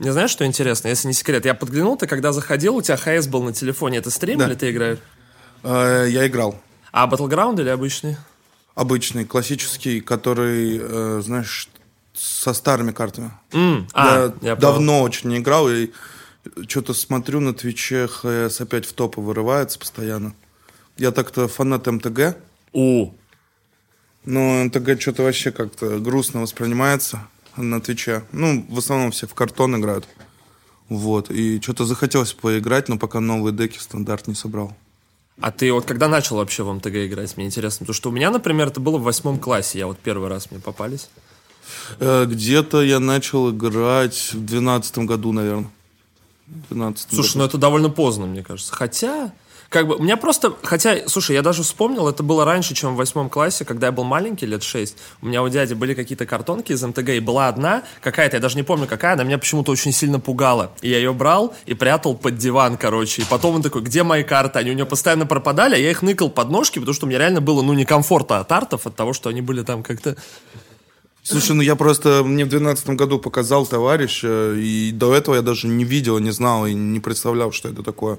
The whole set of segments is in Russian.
Мне знаешь, что интересно, если не секрет? Я подглянул, ты когда заходил, у тебя ХС был на телефоне. Это стрим Да. или ты играешь? Э, Я играл. А Battleground или обычный? Обычный, классический, который, э, знаешь, со старыми картами. М, а, я я понял. давно очень не играл, и что-то смотрю на Твиче, ХС опять в топы вырывается постоянно. Я так-то фанат МТГ, У, но МТГ что-то вообще как-то грустно воспринимается на Твиче. Ну, в основном все в картон играют. Вот, и что-то захотелось поиграть, но пока новые деки стандарт не собрал. А ты вот когда начал вообще в МТГ играть, мне интересно. Потому что у меня, например, это было в восьмом классе. Я вот первый раз мне попались. Э, Где-то я начал играть в двенадцатом году, наверное. В 12 Слушай, ну это довольно поздно, мне кажется. Хотя, как бы, у меня просто, хотя, слушай, я даже вспомнил, это было раньше, чем в восьмом классе, когда я был маленький, лет 6. У меня у дяди были какие-то картонки из МТГ, и была одна, какая-то, я даже не помню какая, она меня почему-то очень сильно пугала. И я ее брал и прятал под диван, короче. И потом он такой, где мои карты? Они у него постоянно пропадали, а я их ныкал под ножки, потому что мне реально было, ну, некомфортно от артов, от того, что они были там как-то... Слушай, ну я просто, мне в двенадцатом году показал товарищ, и до этого я даже не видел, не знал и не представлял, что это такое.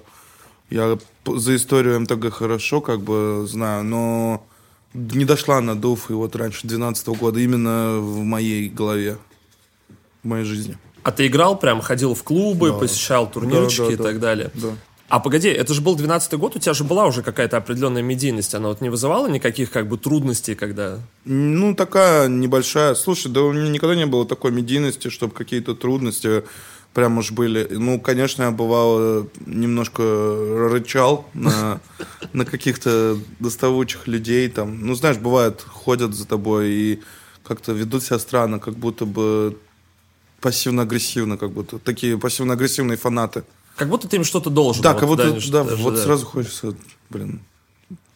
Я за историю МТГ хорошо как бы знаю, но не дошла на дуф и вот раньше 12 года именно в моей голове, в моей жизни. А ты играл прям, ходил в клубы, посещал турнирчики Да, да, и да. так далее? Да. А погоди, это же был 12-й год, у тебя же была уже какая-то определенная медийность, она вот не вызывала никаких как бы трудностей, когда... Ну, такая небольшая. Слушай, да у меня никогда не было такой медийности, чтобы какие-то трудности прям уж были. Ну, конечно, я бывало немножко рычал на, на каких-то доставучих людей там. Ну, знаешь, бывает, ходят за тобой и как-то ведут себя странно, как будто бы пассивно-агрессивно, как будто. Такие пассивно-агрессивные фанаты. Как будто ты им что-то должен. Да, вот как будто, куда-нибудь да, даже, вот да. сразу хочется, блин,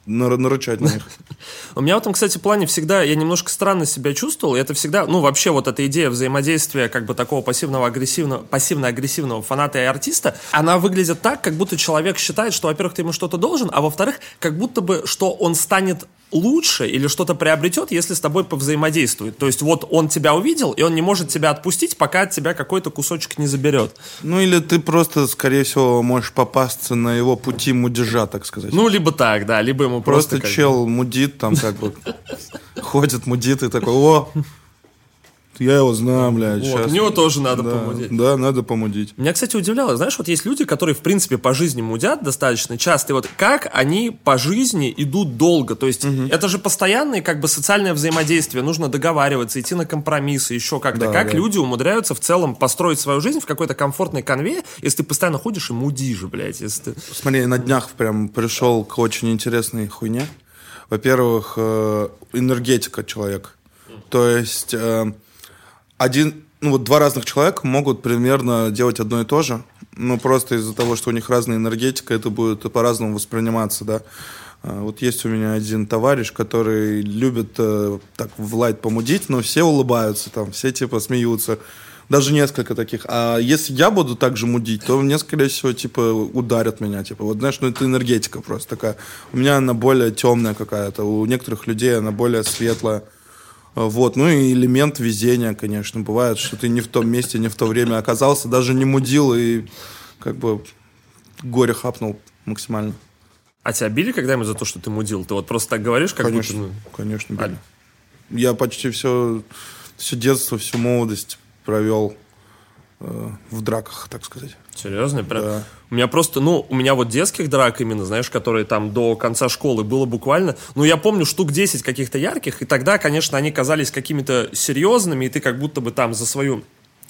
нарычать на них. У меня в этом, кстати, плане всегда, я немножко странно себя чувствовал, и это всегда, ну, вообще вот эта идея взаимодействия как бы такого пассивного агрессивного, пассивно-агрессивного фаната и артиста, она выглядит так, как будто человек считает, что, во-первых, ты ему что-то должен, а во-вторых, как будто бы, что он станет лучше или что-то приобретет, если с тобой повзаимодействует. То есть вот он тебя увидел, и он не может тебя отпустить, пока от тебя какой-то кусочек не заберет. Ну, или ты просто, скорее всего, можешь попасться на его пути мудежа, так сказать. Ну, либо так, да, либо ему просто... просто как бы- чел мудит, там как бы ходит, мудит, и такой, о, я его знаю, блядь, Вот, щас». у него тоже надо да, помудеть. Да, надо помудить. Меня, кстати, удивляло, знаешь, вот есть люди, которые, в принципе, по жизни мудят достаточно часто, и вот как они по жизни идут долго, то есть это же постоянное как бы социальное взаимодействие, нужно договариваться, идти на компромиссы, еще как-то. Да, как да. люди умудряются в целом построить свою жизнь в какой-то комфортной конве, если ты постоянно ходишь и мудишь, блядь, если ты... Смотри, на днях прям пришел к очень интересной хуйне. Во-первых, э, энергетика человека. То есть э, один, ну вот два разных человека могут примерно делать одно и то же, но просто из-за того, что у них разная энергетика, это будет по-разному восприниматься, да. А, Вот есть у меня один товарищ, который любит э, так в лайт помудить, но все улыбаются там, все типа смеются. Даже несколько таких. А если я буду так же мудить, то мне, скорее всего, типа, ударят меня. Типа, вот знаешь, ну это энергетика просто такая. У меня она более темная какая-то. У некоторых людей она более светлая. А, Вот, ну и элемент везения, конечно, бывает, что ты не в том месте, не в то время оказался, даже не мудил и как бы горе хапнул максимально. А тебя били когда-нибудь за то, что ты мудил? Ты вот просто так говоришь, как конечно, будто... ну, конечно. А- били. Я почти все, все детство, всю молодость провел в драках, так сказать. Серьезно? Прям... Да. У меня просто, ну, у меня вот детских драк именно, знаешь, которые там до конца школы было буквально, ну, я помню штук 10 каких-то ярких, и тогда, конечно, они казались какими-то серьезными, и ты как будто бы там за свою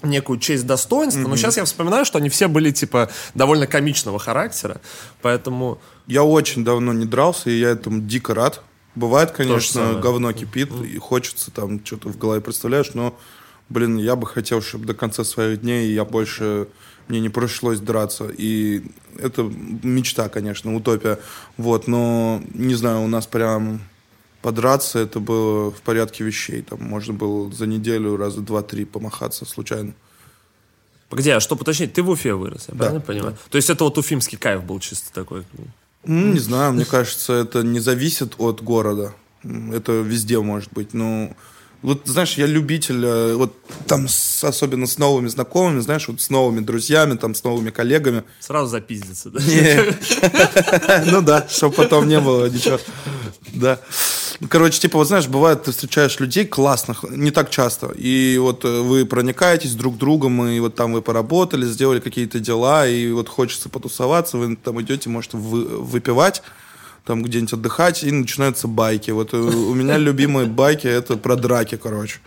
некую честь достоинства, но сейчас я вспоминаю, что они все были, типа, довольно комичного характера, поэтому... Я очень давно не дрался, и я этому дико рад. Бывает, конечно, говно кипит, и хочется там что-то в голове представляешь, но, блин, я бы хотел, чтобы до конца своих дней я больше мне не пришлось драться. И это мечта, конечно, утопия. Вот, но не знаю, у нас прям подраться это было в порядке вещей. Там можно было за неделю раза два-три помахаться случайно. Погоди, а что уточнить, ты в Уфе вырос, я Да, правильно понимаю? То есть это вот уфимский кайф был чисто такой? Ну, не знаю, мне кажется, это не зависит от города. Это везде может быть. Ну, Вот, знаешь, я любитель, э, вот там, с, особенно с новыми знакомыми, знаешь, вот с новыми друзьями, там, с новыми коллегами. Сразу запиздиться, да? Ну да, чтобы потом не было ничего. Да. Короче, типа, вот знаешь, бывает, ты встречаешь людей классных, не так часто, и вот э, вы проникаетесь друг другом, и вот там вы поработали, сделали какие-то дела, и вот хочется потусоваться, вы там идете, может, вы, выпивать, там где-нибудь отдыхать, и начинаются байки. Вот у меня любимые байки это про драки, короче.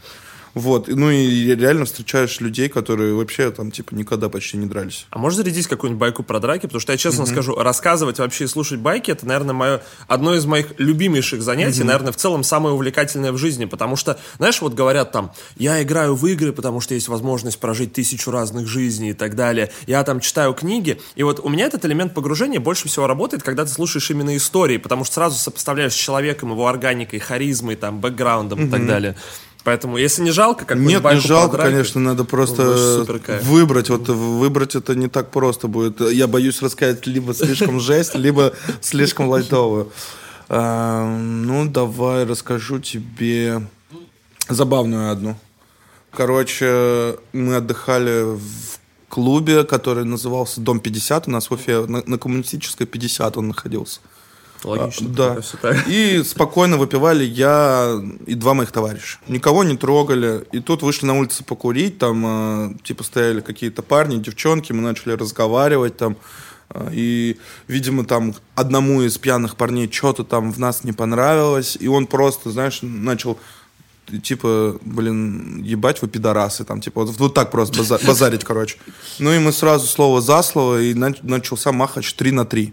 Вот. Ну и реально встречаешь людей, которые вообще там, типа, никогда почти не дрались. А можешь зарядить какую-нибудь байку про драки? Потому что я честно mm-hmm. скажу, рассказывать вообще и слушать байки, это, наверное, мое, одно из моих любимейших занятий, mm-hmm. наверное, в целом самое увлекательное в жизни. Потому что, знаешь, вот говорят там, я играю в игры, потому что есть возможность прожить тысячу разных жизней и так далее. Я там читаю книги. И вот у меня этот элемент погружения больше всего работает, когда ты слушаешь именно истории, потому что сразу сопоставляешь с человеком, его органикой, харизмой, там, бэкграундом mm-hmm. и так далее. Поэтому, если не жалко, как Нет, не жалко, конечно, надо просто выбрать. Вот выбрать это не так просто будет. Я боюсь рассказать либо слишком жесть, либо слишком лайтовую. А, ну, давай расскажу тебе забавную одну. Короче, мы отдыхали в клубе, который назывался Дом 50. У нас в Уфе на, на коммунистической 50 он находился. Логично. А, да. И спокойно выпивали я и два моих товарища. Никого не трогали. И тут вышли на улицу покурить. Там, э, типа, стояли какие-то парни, девчонки. Мы начали разговаривать там. Э, и, видимо, там одному из пьяных парней что-то там в нас не понравилось. И он просто, знаешь, начал типа, блин, ебать вы пидорасы, там, типа, вот, вот так просто базарить, короче. Ну и мы сразу слово за слово, и начался махач 3 на 3.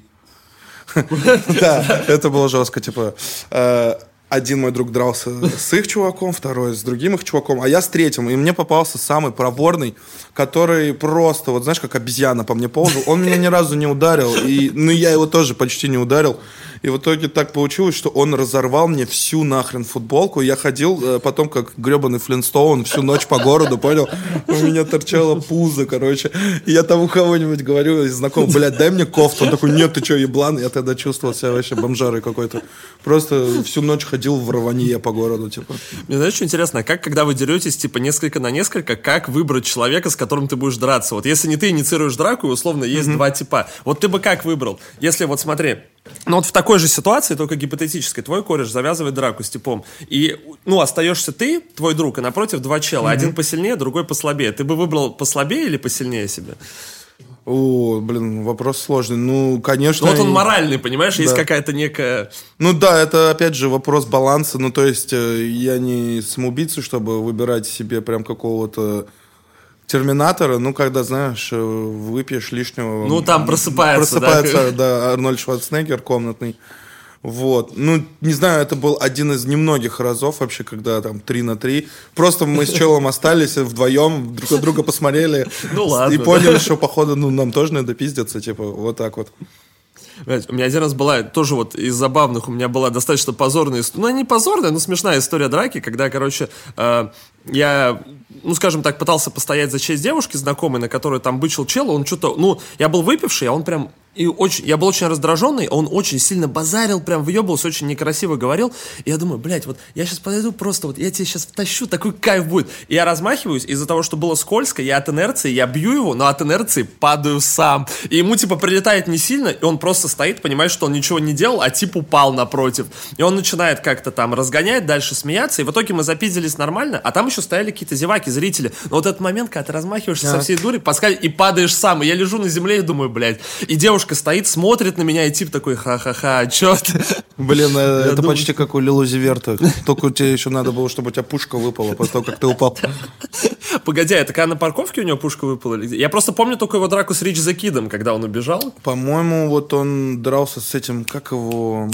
Да, это было жестко, типа э, один мой друг дрался с их чуваком, второй с другим их чуваком, а я с третьим. И мне попался самый проворный, который просто, вот знаешь, как обезьяна по мне ползал. Он меня ни разу не ударил, и, ну я его тоже почти не ударил. И в итоге так получилось, что он разорвал мне всю нахрен футболку. Я ходил э, потом, как гребаный Флинстоун, всю ночь по городу, понял? У меня торчало пузо, короче. И я там у кого-нибудь говорю, из знакомых, блядь, дай мне кофту. Он такой, нет, ты что, еблан? Я тогда чувствовал себя вообще бомжарой какой-то. Просто всю ночь ходил в рванье по городу, типа. Мне знаешь, что интересно, как, когда вы деретесь, типа, несколько на несколько, как выбрать человека, с которым ты будешь драться? Вот если не ты инициируешь драку, условно, есть mm-hmm. два типа. Вот ты бы как выбрал? Если вот смотри, ну вот в такой же ситуации, только гипотетической, твой кореш завязывает драку с типом, и, ну, остаешься ты, твой друг, и напротив два чела, mm-hmm. один посильнее, другой послабее. Ты бы выбрал послабее или посильнее себе? О, блин, вопрос сложный. Ну, конечно. Ну, вот он моральный, понимаешь, да. есть какая-то некая. Ну да, это опять же вопрос баланса. Ну, то есть, э, я не самоубийца, чтобы выбирать себе прям какого-то Терминатора, ну, когда, знаешь, э, выпьешь лишнего... Ну, там просыпается, Просыпается, да, да Арнольд Шварценеггер комнатный. Вот. Ну, не знаю, это был один из немногих разов вообще, когда там 3 на 3. Просто мы с челом остались вдвоем, друг на друга посмотрели. Ну ладно. И поняли, что, походу, ну, нам тоже надо пиздиться, типа, вот так вот. У меня один раз была, тоже вот из забавных, у меня была достаточно позорная история, ну, не позорная, но смешная история драки, когда, короче, э, я ну, скажем так, пытался постоять за честь девушки знакомой, на которую там бычил чел, он что-то, ну, я был выпивший, а он прям и очень, я был очень раздраженный, он очень сильно базарил, прям въебывался, очень некрасиво говорил. И я думаю, блядь, вот я сейчас подойду просто, вот я тебе сейчас втащу, такой кайф будет. И я размахиваюсь, из-за того, что было скользко, я от инерции, я бью его, но от инерции падаю сам. И ему, типа, прилетает не сильно, и он просто стоит, понимает, что он ничего не делал, а тип упал напротив. И он начинает как-то там разгонять, дальше смеяться, и в итоге мы запиздились нормально, а там еще стояли какие-то зеваки, зрители. Но вот этот момент, когда ты размахиваешься а. со всей дури, подскакиваешь и падаешь сам, и я лежу на земле и думаю, блядь, и девушка стоит, смотрит на меня, и тип такой, ха-ха-ха, чё ты? Блин, э, это думаю... почти как у Лилу Зиверта. Только тебе еще надо было, чтобы у тебя пушка выпала после того, как ты упал. Погоди, это когда на парковке у него пушка выпала? Я просто помню только его драку с Рич за Кидом, когда он убежал. По-моему, вот он дрался с этим, как его...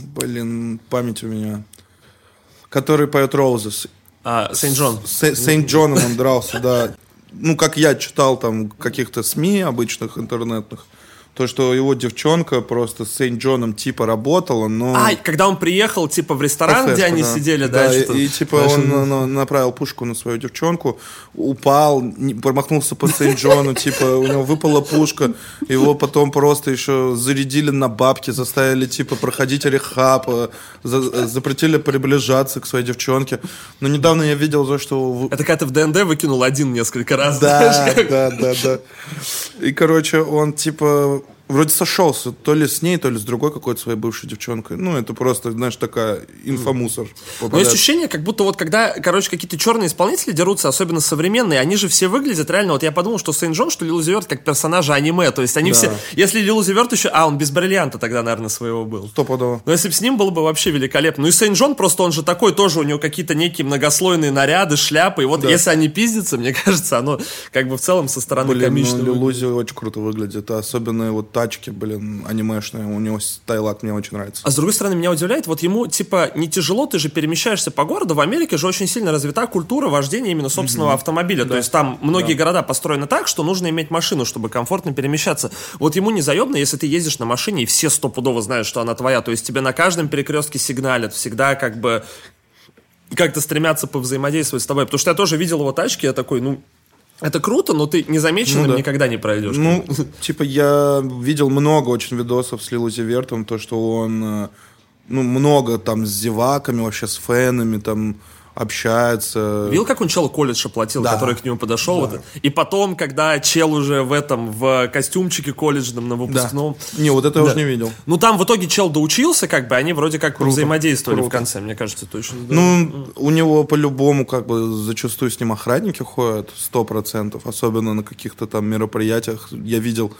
Блин, память у меня. Который поет Roses. А, Saint Jhn. Saint Jhn ом он дрался, да. Ну, как я читал там каких-то СМИ обычных интернетных. То, что его девчонка просто с Saint Jhn ом типа работала, но... А, когда он приехал, типа, в ресторан, где они да. сидели, да? да, и, и, типа Знаешь, он на- на- направил пушку на свою девчонку, упал, не- промахнулся по Сейнт-Джону, типа у него выпала пушка, его потом просто еще зарядили на бабки, заставили типа проходить рехаб, э, за- запретили приближаться к своей девчонке. Но недавно я видел за что Это когда ты в ДНД выкинул один несколько раз. да, да, да, да. И, короче, он, типа, вроде сошелся, то ли с ней, то ли с другой какой-то своей бывшей девчонкой. Ну, это просто, знаешь, такая инфомусор. Но есть попадает. ощущение, как будто вот когда, короче, какие-то черные исполнители дерутся, особенно современные, они же все выглядят реально, вот я подумал, что Сейн Джон, что Лил Зиверт как персонажи аниме, то есть они Да. все, если Лил Зиверт еще, а, он без бриллианта тогда, наверное, своего был. Стопудово. Но если бы с ним было бы вообще великолепно. Ну и Сейн Джон просто, он же такой, тоже у него какие-то некие многослойные наряды, шляпы, и вот Да. если они пиздятся, мне кажется, оно как бы в целом со стороны Блин, комично ну. Лилузи очень круто выглядит. А особенно вот тачки, блин, анимешные. У него стайлак мне очень нравится. А с другой стороны, меня удивляет, вот ему, типа, не тяжело, ты же перемещаешься по городу, в Америке же очень сильно развита культура вождения именно собственного автомобиля, то есть там многие города построены так, что нужно иметь машину, чтобы комфортно перемещаться. Вот ему не заебно, если ты ездишь на машине, и все стопудово знают, что она твоя, то есть тебе на каждом перекрестке сигналят, всегда как бы как-то стремятся повзаимодействовать с тобой, потому что я тоже видел его тачки, я такой, ну, это круто, но ты незамеченным Ну да. никогда не пройдешь. Ну, типа, я видел много очень видосов с Лилузи Вертом, то, что он, э, ну, много там с зеваками, вообще с фенами, там, общается. Видел, как он чел колледж оплатил, Да. который к нему подошел? вот это? И потом, когда чел уже в этом, в костюмчике колледжном на Да. выпускном. Не, вот это я Да. уже не видел. Ну, там в итоге чел доучился, как бы, они вроде как взаимодействовали в круто. конце, мне кажется, точно. да. Ну, у него по-любому, как бы, зачастую с ним охранники ходят, сто процентов, особенно на каких-то там мероприятиях. Я видел,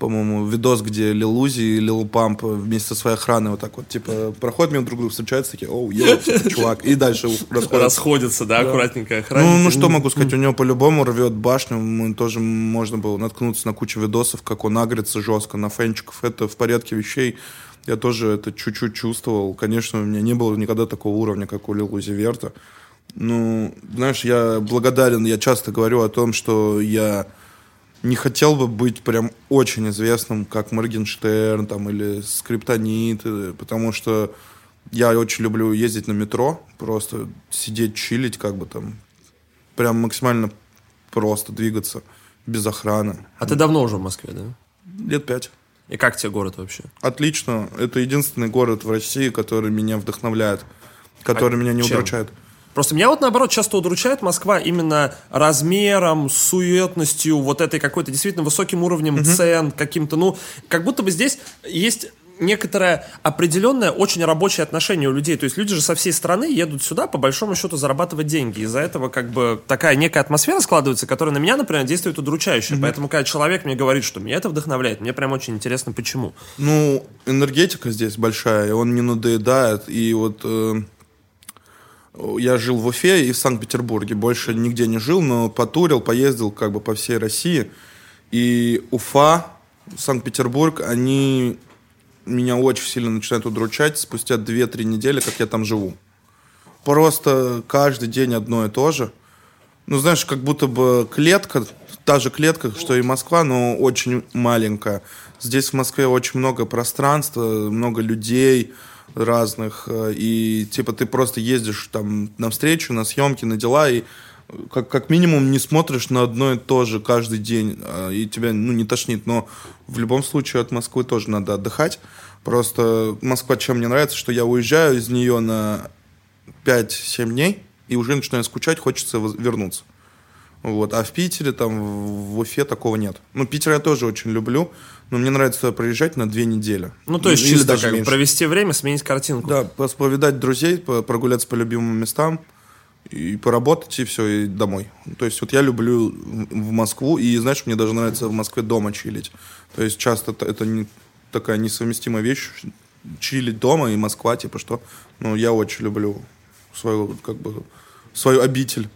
по-моему, видос, где Лил Узи и Лил Памп вместе со своей охраной вот так вот, типа, проходят мимо друг друга, встречаются, такие, оу, йоу, типа, чувак, и дальше расходятся. Расходятся, да, аккуратненько Ну, охранники. ну, что могу сказать, у него по-любому рвет башню, мы тоже можно было наткнуться на кучу видосов, как он агрится жестко на фенчиков, это в порядке вещей. Я тоже это чуть-чуть чувствовал. Конечно, у меня не было никогда такого уровня, как у Лил Узи Верта. Ну, знаешь, я благодарен, я часто говорю о том, что я не хотел бы быть прям очень известным, как Моргенштерн там, или Скриптонит, э, потому что я очень люблю ездить на метро, просто сидеть, чилить, как бы там, прям максимально просто двигаться, без охраны. А ты давно уже в Москве, да? Лет пять. И как тебе город вообще? Отлично. Это единственный город в России, который меня вдохновляет, который А меня не чем? удручает. Просто меня вот наоборот часто удручает Москва именно размером, суетностью, вот этой какой-то действительно высоким уровнем цен, каким-то, ну, как будто бы здесь есть некоторое определенное очень рабочее отношение у людей. То есть люди же со всей страны едут сюда, по большому счету, зарабатывать деньги. Из-за этого как бы такая некая атмосфера складывается, которая на меня, например, действует удручающе. Поэтому, когда человек мне говорит, что меня это вдохновляет, мне прям очень интересно, почему. Ну, энергетика здесь большая, и он не надоедает. И вот э, я жил в Уфе и в Санкт-Петербурге. Больше нигде не жил, но потурил, поездил как бы по всей России. И Уфа, Санкт-Петербург, они меня очень сильно начинают удручать спустя 2-3 недели, как я там живу. Просто каждый день одно и то же. Ну, знаешь, как будто бы клетка, та же клетка, что и Москва, но очень маленькая. Здесь в Москве очень много пространства, много людей разных, э, и типа ты просто ездишь там на встречу, на съемки, на дела, и как, как минимум не смотришь на одно и то же каждый день, а, и тебя ну, не тошнит. Но в любом случае от Москвы тоже надо отдыхать. Просто Москва чем мне нравится, что я уезжаю из нее на 5-7 дней, и уже начинаю скучать, хочется вернуться. Вот. А в Питере, там, в Уфе такого нет. Ну, Питер я тоже очень люблю, но мне нравится туда приезжать на две недели. Ну, то есть Или чисто даже как меньше. провести время, сменить картинку. Да, повидать друзей, прогуляться по любимым местам, и поработать, и все, и домой. То есть вот я люблю в Москву, и, знаешь, мне даже нравится в Москве дома чилить. То есть часто это не, такая несовместимая вещь, чилить дома и Москва, типа что. Ну, я очень люблю свою, как бы, свою обитель.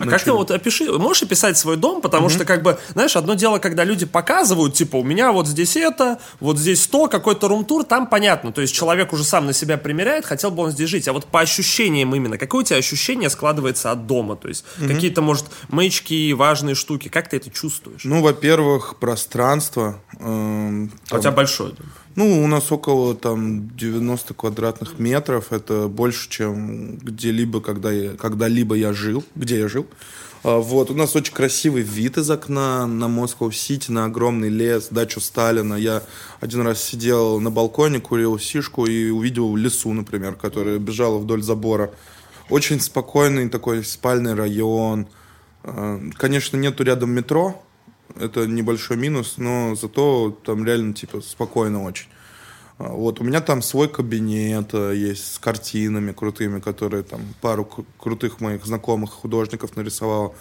А как ты вот опиши, можешь описать свой дом, потому что, как бы, знаешь, одно дело, когда люди показывают, типа, у меня вот здесь это, вот здесь то, какой-то рум-тур, там понятно, то есть человек уже сам на себя примеряет, хотел бы он здесь жить, а вот по ощущениям именно, какое у тебя ощущение складывается от дома, то есть какие-то, может, маячки, важные штуки, как ты это чувствуешь? Ну, во-первых, пространство. эм, А у тебя большой дом. Ну, у нас около там 90 квадратных метров. Это больше, чем где-либо, когда я, когда-либо я жил, где я жил. А, Вот, у нас очень красивый вид из окна на Москва-Сити, на огромный лес, дачу Сталина. Я один раз сидел на балконе, курил сишку и увидел лесу, например, которая бежала вдоль забора. Очень спокойный такой спальный район. А, Конечно, нету рядом метро, это небольшой минус, но зато там реально типа спокойно очень. А, Вот, у меня там свой кабинет э, есть с картинами крутыми, которые там пару кру- крутых моих знакомых художников нарисовал.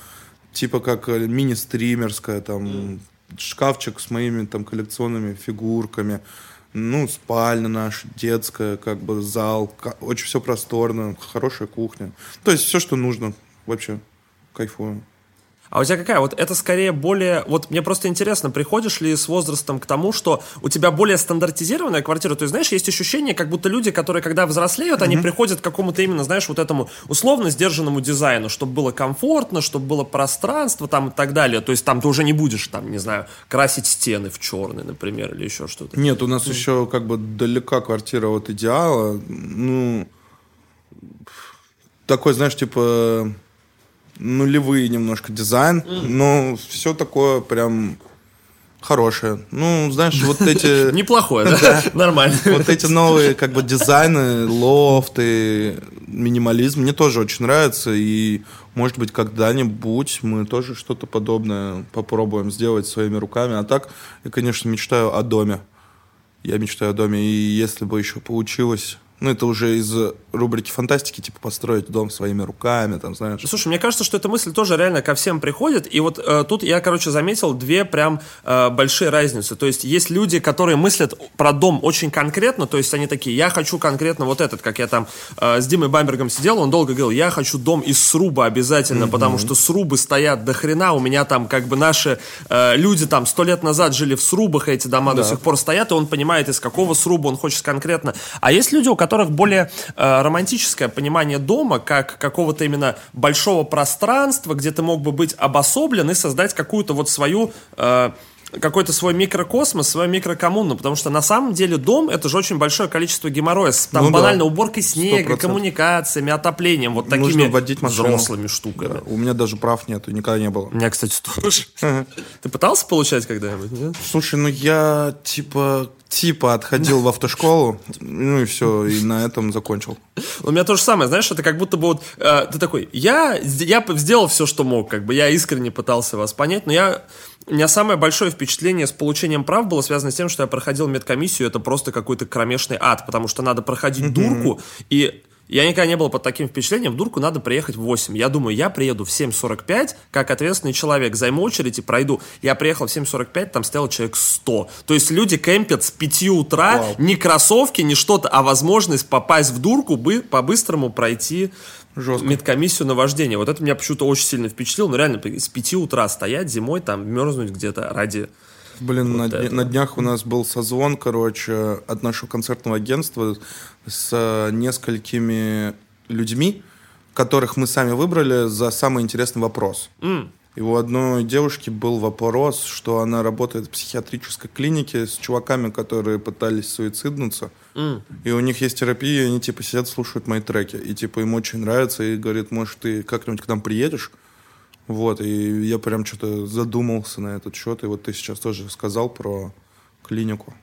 Типа как э, мини-стримерская, там шкафчик с моими там коллекционными фигурками. Ну, спальня наша, детская, как бы зал, очень все просторно, хорошая кухня. То есть все, что нужно, вообще кайфую. А у тебя какая? Вот это скорее более... Вот мне просто интересно, приходишь ли с возрастом к тому, что у тебя более стандартизированная квартира? То есть, знаешь, есть ощущение, как будто люди, которые когда взрослеют, они приходят к какому-то именно, знаешь, вот этому условно сдержанному дизайну, чтобы было комфортно, чтобы было пространство там и так далее. То есть там ты уже не будешь, там, не знаю, красить стены в черный, например, или еще что-то. Нет, у нас еще как бы далека квартира от идеала. Ну, такой, знаешь, типа нулевые немножко дизайн, но все такое прям хорошее. Ну, знаешь, вот эти... Неплохое, да? Нормально. Вот эти новые как бы дизайны, лофты, минимализм мне тоже очень нравится. И, может быть, когда-нибудь мы тоже что-то подобное попробуем сделать своими руками. А так, я, конечно, мечтаю о доме. Я мечтаю о доме. И если бы еще получилось... Ну, это уже из рубрики фантастики, типа построить дом своими руками, там, знаешь. Слушай, мне кажется, что эта мысль тоже реально ко всем приходит. И вот э, тут я, короче, заметил две прям э, большие разницы. То есть есть люди, которые мыслят про дом очень конкретно. То есть они такие, я хочу конкретно вот этот, как я там э, с Димой Бамбергом сидел, он долго говорил, я хочу дом из сруба обязательно, потому что срубы стоят до хрена. У меня там как бы наши э, люди там сто лет назад жили в срубах, эти дома до сих пор стоят, и он понимает, из какого сруба он хочет конкретно. А есть люди, у которых более э, романтическое понимание дома, как какого-то именно большого пространства, где ты мог бы быть обособлен и создать какую-то вот свою... э, какой-то свой микрокосмос, свою микрокоммуну, потому что на самом деле дом это же очень большое количество геморроя, с там Ну да. банально уборкой снега, 100%. коммуникациями, отоплением, вот такими Нужно водить машину. взрослыми штуками. Да, У меня даже прав нету, никогда не было. У меня, кстати, тоже. Ты пытался получать когда-нибудь? Слушай, ну я типа типа отходил в автошколу, ну и все, и на этом закончил. У меня то же самое, знаешь, это как будто бы вот э, ты такой, я, я сделал все, что мог, как бы я искренне пытался вас понять, но я у меня самое большое впечатление с получением прав было связано с тем, что я проходил медкомиссию, это просто какой-то кромешный ад, потому что надо проходить дурку, и я никогда не был под таким впечатлением, в дурку надо приехать в 8. Я думаю, я приеду в 7.45, как ответственный человек, займу очередь и пройду. Я приехал в 7.45, там стоял человек 100. То есть люди кемпят с 5 утра, Вау. ни кроссовки, ни что-то, а возможность попасть в дурку, бы, по-быстрому пройти Жестко. медкомиссию на вождение. Вот это меня почему-то очень сильно впечатлило. Ну, реально, с 5 утра стоять зимой, там, мерзнуть где-то ради... Блин, на, Вот дня- это. на днях у нас был созвон, короче, от нашего концертного агентства с э, несколькими людьми, которых мы сами выбрали за самый интересный вопрос. И у одной девушки был вопрос, что она работает в психиатрической клинике с чуваками, которые пытались суициднуться. И у них есть терапия, и они типа сидят, слушают мои треки. И типа им очень нравится, и говорит, может, ты как-нибудь к нам приедешь? Вот, и я прям что-то задумался на этот счет. И вот ты сейчас тоже сказал про клинику.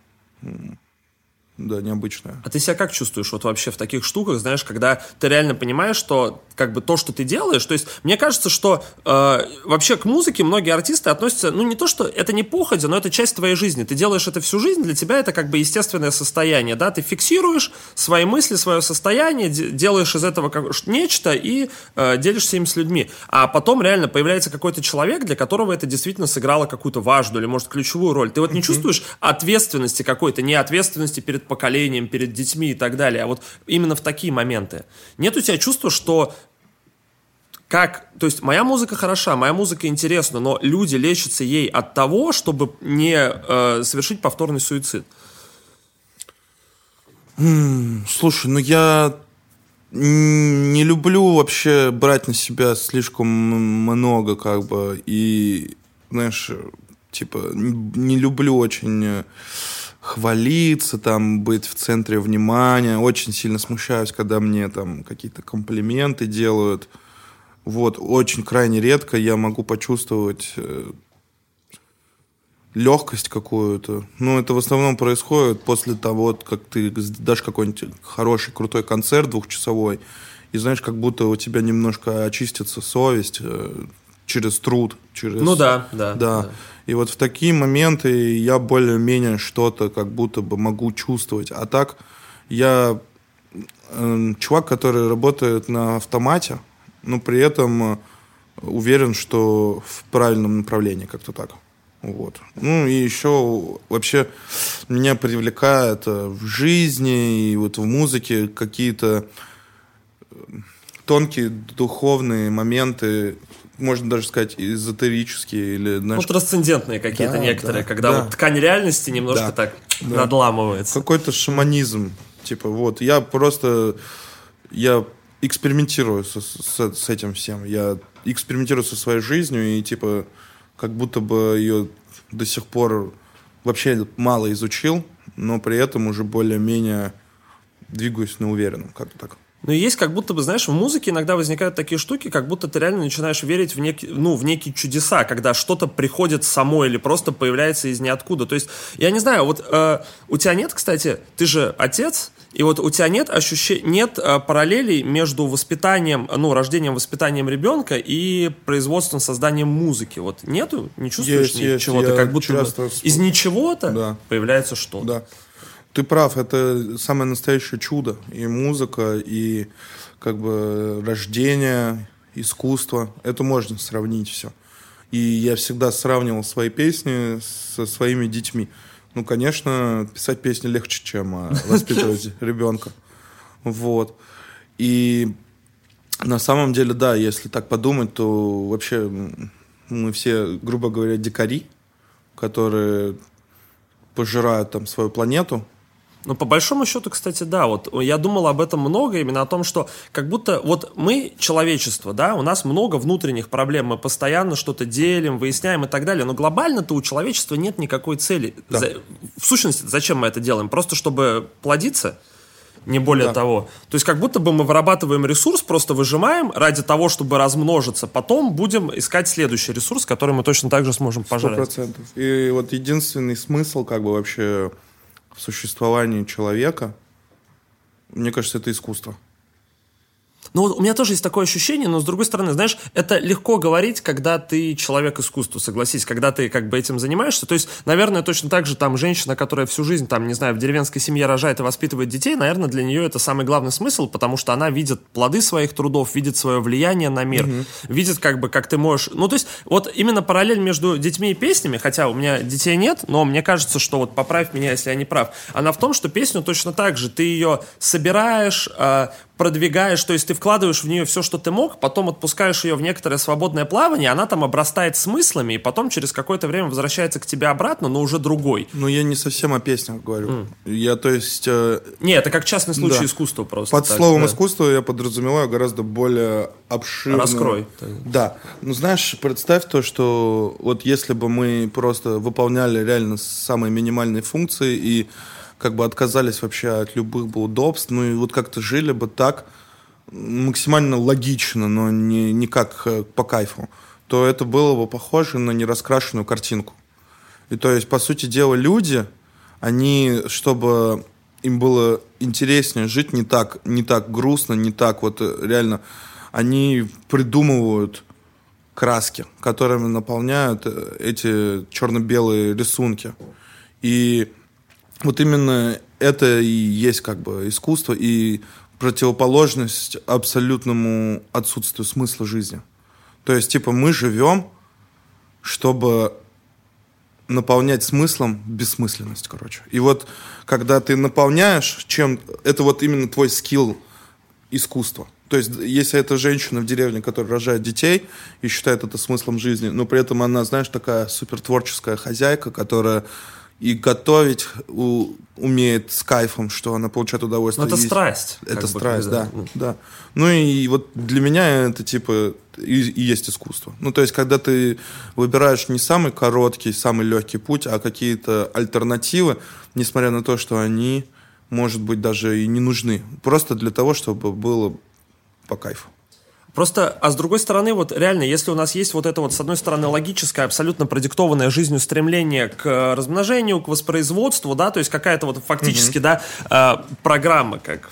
Да, необычная. А ты себя как чувствуешь вот вообще в таких штуках, знаешь, когда ты реально понимаешь, что как бы то, что ты делаешь, то есть мне кажется, что э, вообще к музыке многие артисты относятся, ну не то, что это не походя, но это часть твоей жизни. Ты делаешь это всю жизнь, для тебя это как бы естественное состояние, да, ты фиксируешь свои мысли, свое состояние, де- делаешь из этого как, нечто и э, делишься им с людьми. А потом реально появляется какой-то человек, для которого это действительно сыграло какую-то важную или, может, ключевую роль. Ты вот не чувствуешь ответственности какой-то, не ответственности перед поколением, перед детьми и так далее, а вот именно в такие моменты. Нет у тебя чувства, что как, то есть моя музыка хороша, моя музыка интересна, но люди лечатся ей от того, чтобы не э, совершить повторный суицид. Слушай, ну я не люблю вообще брать на себя слишком много, как бы, и, знаешь, типа, не люблю очень э, хвалиться, там, быть в центре внимания. Очень сильно смущаюсь, когда мне там какие-то комплименты делают. Вот, очень крайне редко я могу почувствовать э, легкость какую-то. Ну, это в основном происходит после того, как ты дашь какой-нибудь хороший, крутой концерт двухчасовой, и знаешь, как будто у тебя немножко очистится совесть э, через труд, через... Ну да, да. Да. да. И вот в такие моменты я более-менее что-то как будто бы могу чувствовать. А так я э, чувак, который работает на автомате, но при этом э, уверен, что в правильном направлении как-то так. Вот. Ну и еще вообще меня привлекает э, в жизни и вот в музыке какие-то э, тонкие духовные моменты, можно даже сказать, эзотерические или... Знаешь, ну, трансцендентные какие-то да, некоторые, да, когда да. вот ткань реальности немножко да, так да. надламывается. Какой-то шаманизм. Типа вот, я просто... Я экспериментирую с, с, с этим всем. Я экспериментирую со своей жизнью и типа как будто бы ее до сих пор вообще мало изучил, но при этом уже более-менее двигаюсь на уверенном, как-то так. Ну, есть как будто бы, знаешь, в музыке иногда возникают такие штуки, как будто ты реально начинаешь верить в, нек... ну, в некие чудеса, когда что-то приходит само или просто появляется из ниоткуда. То есть, я не знаю, вот э, у тебя нет, кстати, ты же отец, и вот у тебя нет ощущения, нет э, параллелей между воспитанием, ну, рождением, воспитанием ребенка и производством, созданием музыки. Вот нету, не чувствуешь есть, чего-то, как будто из ничего-то да. появляется что-то. Да. Ты прав, это самое настоящее чудо. И музыка, и как бы рождение, искусство. Это можно сравнить все. И я всегда сравнивал свои песни со своими детьми. Ну, конечно, писать песни легче, чем а, воспитывать ребенка. Вот. И на самом деле, да, если так подумать, то вообще мы все, грубо говоря, дикари, которые пожирают там свою планету, ну, по большому счету, кстати, да, вот я думал об этом много, именно о том, что как будто вот мы, человечество, да, у нас много внутренних проблем, мы постоянно что-то делим, выясняем и так далее, но глобально-то у человечества нет никакой цели. Да. За, в сущности, зачем мы это делаем? Просто чтобы плодиться? не более да. того. То есть как будто бы мы вырабатываем ресурс, просто выжимаем ради того, чтобы размножиться. Потом будем искать следующий ресурс, который мы точно так же сможем пожрать. Сто процентов. И вот единственный смысл как бы вообще в существовании человека, мне кажется, это искусство. Ну, вот у меня тоже есть такое ощущение, но с другой стороны, знаешь, это легко говорить, когда ты человек искусства, согласись, когда ты как бы этим занимаешься. То есть, наверное, точно так же там женщина, которая всю жизнь, там, не знаю, в деревенской семье рожает и воспитывает детей, наверное, для нее это самый главный смысл, потому что она видит плоды своих трудов, видит свое влияние на мир, угу. видит как бы, как ты можешь... Ну, то есть, вот именно параллель между детьми и песнями, хотя у меня детей нет, но мне кажется, что вот поправь меня, если я не прав, она в том, что песню точно так же, ты ее собираешь, а, продвигаешь, то есть ты вкладываешь в нее все, что ты мог, потом отпускаешь ее в некоторое свободное плавание, она там обрастает смыслами, и потом через какое-то время возвращается к тебе обратно, но уже другой. Ну, я не совсем о песнях говорю. Mm. Я, то есть... Э... Не, это как частный случай да. искусства просто. Под так, словом да. искусство я подразумеваю гораздо более обширно. Раскрой. Да. Ну, знаешь, представь то, что вот если бы мы просто выполняли реально самые минимальные функции и как бы отказались вообще от любых бы удобств, ну и вот как-то жили бы так максимально логично, но не, не как э, по кайфу, то это было бы похоже на нераскрашенную картинку. И то есть, по сути дела, люди, они, чтобы им было интереснее жить не так, не так грустно, не так вот э, реально, они придумывают краски, которыми наполняют э, эти черно-белые рисунки. И вот именно это и есть как бы искусство и противоположность абсолютному отсутствию смысла жизни. То есть, типа, мы живем, чтобы наполнять смыслом бессмысленность, короче. И вот, когда ты наполняешь чем... Это вот именно твой скилл искусства. То есть, если это женщина в деревне, которая рожает детей и считает это смыслом жизни, но при этом она, знаешь, такая супер творческая хозяйка, которая и готовить у, умеет с кайфом, что она получает удовольствие. Ну, это страсть. Это страсть, бы, да, да, да. Ну и вот для меня это типа и, и есть искусство. Ну то есть когда ты выбираешь не самый короткий, самый легкий путь, а какие-то альтернативы, несмотря на то, что они, может быть, даже и не нужны, просто для того, чтобы было по кайфу. Просто, а с другой стороны, вот реально, если у нас есть вот это вот, с одной стороны, логическое, абсолютно продиктованное жизнью стремление к размножению, к воспроизводству, да, то есть какая-то вот фактически, mm-hmm. да, э, программа, как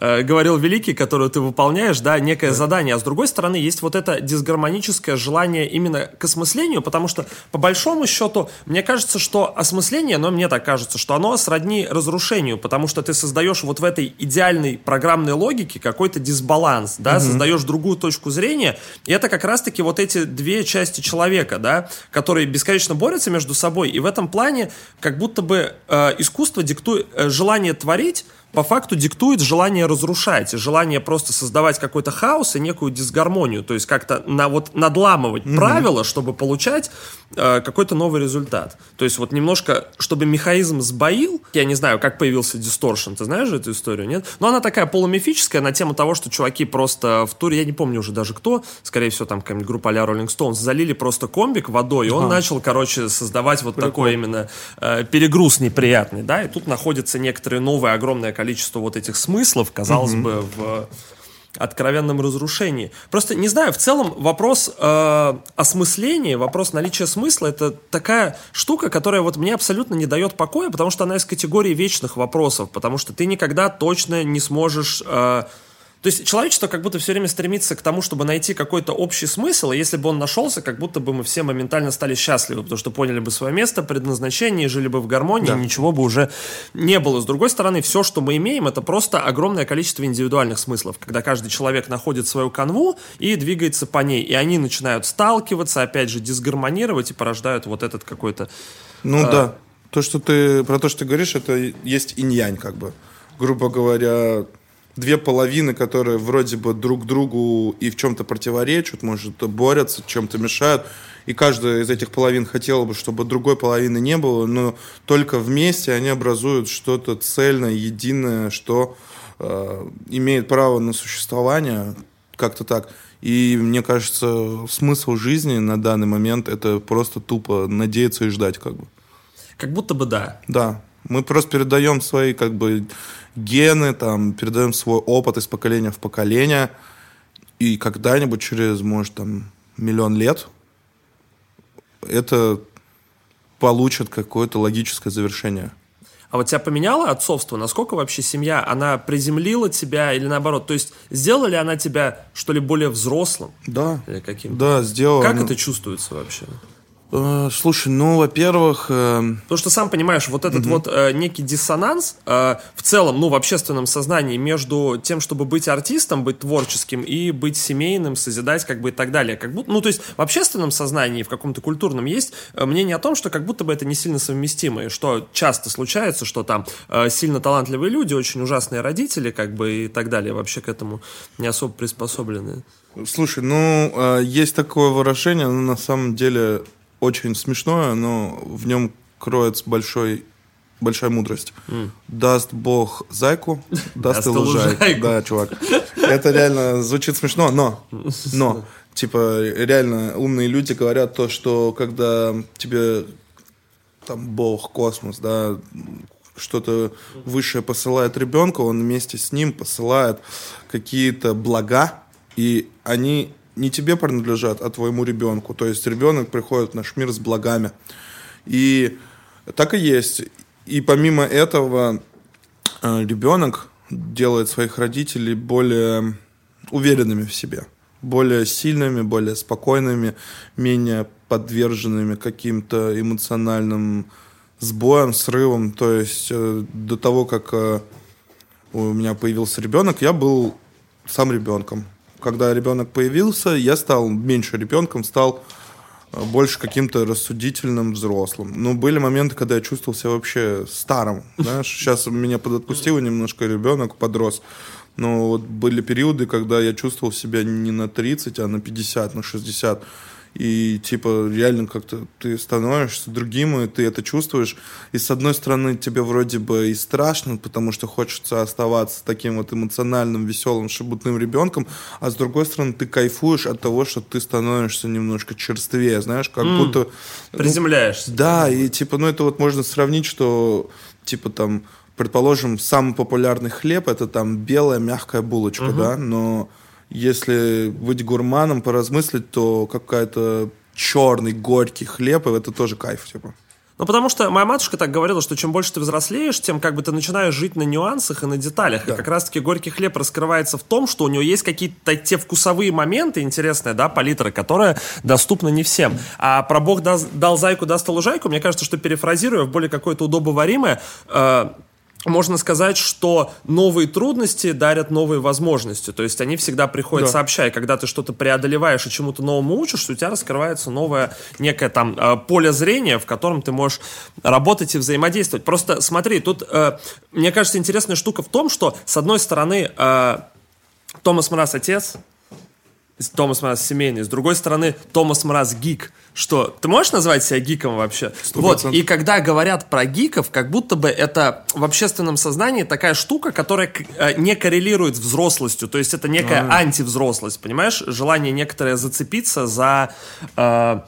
э, говорил Великий, которую ты выполняешь, да, некое да. задание, а с другой стороны есть вот это дисгармоническое желание именно к осмыслению, потому что по большому счету мне кажется, что осмысление, но мне так кажется, что оно сродни разрушению, потому что ты создаешь вот в этой идеальной программной логике какой-то дисбаланс, да, угу. создаешь другую точку зрения, и это как раз-таки вот эти две части человека, да, которые бесконечно борются между собой, и в этом плане как будто бы э, искусство диктует э, желание творить, по факту диктует желание разрушать, желание просто создавать какой-то хаос и некую дисгармонию, то есть как-то на, вот надламывать mm-hmm. правила, чтобы получать э, какой-то новый результат. То есть вот немножко, чтобы механизм сбоил, я не знаю, как появился дисторшн, ты знаешь же эту историю, нет? Но она такая полумифическая на тему того, что чуваки просто в туре, я не помню уже даже кто, скорее всего там какая-нибудь группа а Rolling Stones, залили просто комбик водой, и он а. начал, короче, создавать вот Прикол. такой именно э, перегруз неприятный, да, и тут находится некоторые новые огромное количество вот этих смыслов, казалось mm-hmm. бы, в откровенном разрушении. Просто не знаю, в целом вопрос э, осмысления, вопрос наличия смысла это такая штука, которая вот мне абсолютно не дает покоя, потому что она из категории вечных вопросов, потому что ты никогда точно не сможешь э, то есть человечество как будто все время стремится к тому, чтобы найти какой-то общий смысл, и если бы он нашелся, как будто бы мы все моментально стали счастливы, потому что поняли бы свое место, предназначение, жили бы в гармонии, да. ничего бы уже не было. С другой стороны, все, что мы имеем, это просто огромное количество индивидуальных смыслов, когда каждый человек находит свою канву и двигается по ней, и они начинают сталкиваться, опять же, дисгармонировать и порождают вот этот какой-то... Ну а... да, то, что ты, про то, что ты говоришь, это есть инь-янь, как бы. Грубо говоря, две половины, которые вроде бы друг другу и в чем-то противоречат, может, борются, чем-то мешают. И каждая из этих половин хотела бы, чтобы другой половины не было, но только вместе они образуют что-то цельное, единое, что э, имеет право на существование, как-то так. И мне кажется, смысл жизни на данный момент это просто тупо надеяться и ждать, как бы. Как будто бы да. Да. Мы просто передаем свои, как бы, гены, там, передаем свой опыт из поколения в поколение, и когда-нибудь через, может, там, миллион лет это получит какое-то логическое завершение. А вот тебя поменяло отцовство? Насколько вообще семья, она приземлила тебя или наоборот? То есть сделала ли она тебя, что ли, более взрослым? Да. Или каким? Да, сделала. Как это чувствуется вообще? Э, слушай, ну, во-первых... Э... Потому что, сам понимаешь, вот этот угу. вот э, некий диссонанс э, в целом, ну, в общественном сознании между тем, чтобы быть артистом, быть творческим и быть семейным, созидать, как бы и так далее. Как будто, ну, то есть в общественном сознании, в каком-то культурном есть э, мнение о том, что как будто бы это не сильно совместимо, и что часто случается, что там э, сильно талантливые люди, очень ужасные родители, как бы и так далее, вообще к этому не особо приспособлены. Слушай, ну, э, есть такое выражение, но на самом деле очень смешное, но в нем кроется большой большая мудрость. Mm. Даст Бог зайку, даст и лужайку. Да, чувак. Это реально звучит смешно, но, но, типа, реально умные люди говорят то, что когда тебе там Бог, космос, да, что-то высшее посылает ребенка, он вместе с ним посылает какие-то блага, и они не тебе принадлежат, а твоему ребенку. То есть ребенок приходит в наш мир с благами. И так и есть. И помимо этого э, ребенок делает своих родителей более уверенными в себе, более сильными, более спокойными, менее подверженными каким-то эмоциональным сбоям, срывам. То есть э, до того, как э, у меня появился ребенок, я был сам ребенком когда ребенок появился, я стал меньше ребенком, стал э, больше каким-то рассудительным взрослым. Но были моменты, когда я чувствовал себя вообще старым. Знаешь, сейчас меня подотпустило немножко ребенок, подрос. Но вот были периоды, когда я чувствовал себя не на 30, а на 50, на 60. И типа реально как-то ты становишься другим, и ты это чувствуешь. И с одной стороны тебе вроде бы и страшно, потому что хочется оставаться таким вот эмоциональным, веселым, шебутным ребенком, а с другой стороны ты кайфуешь от того, что ты становишься немножко черствее, знаешь, как mm. будто... Приземляешься. Ну, да, и типа, ну это вот можно сравнить, что типа там предположим, самый популярный хлеб это там белая мягкая булочка, угу. да, но если быть гурманом, поразмыслить, то какая-то черный, горький хлеб, и это тоже кайф, типа. Ну, потому что моя матушка так говорила, что чем больше ты взрослеешь, тем как бы ты начинаешь жить на нюансах и на деталях. Да. И как раз-таки горький хлеб раскрывается в том, что у него есть какие-то те вкусовые моменты интересные, да, палитры, которые доступны не всем. А про Бог дал, дал зайку, даст лужайку, мне кажется, что перефразируя в более какое-то удобоваримое, э, можно сказать, что новые трудности дарят новые возможности. То есть они всегда приходят да. сообща. И когда ты что-то преодолеваешь и чему-то новому учишься, у тебя раскрывается новое некое там э, поле зрения, в котором ты можешь работать и взаимодействовать. Просто смотри, тут, э, мне кажется, интересная штука в том, что, с одной стороны, э, Томас Мраз отец, Томас Мраз семейный, с другой стороны, Томас Мраз гик. Что, ты можешь назвать себя гиком вообще? 100%. Вот, и когда говорят про гиков, как будто бы это в общественном сознании такая штука, которая э, не коррелирует с взрослостью, то есть это некая а. антивзрослость, понимаешь? Желание некоторое зацепиться за... Э,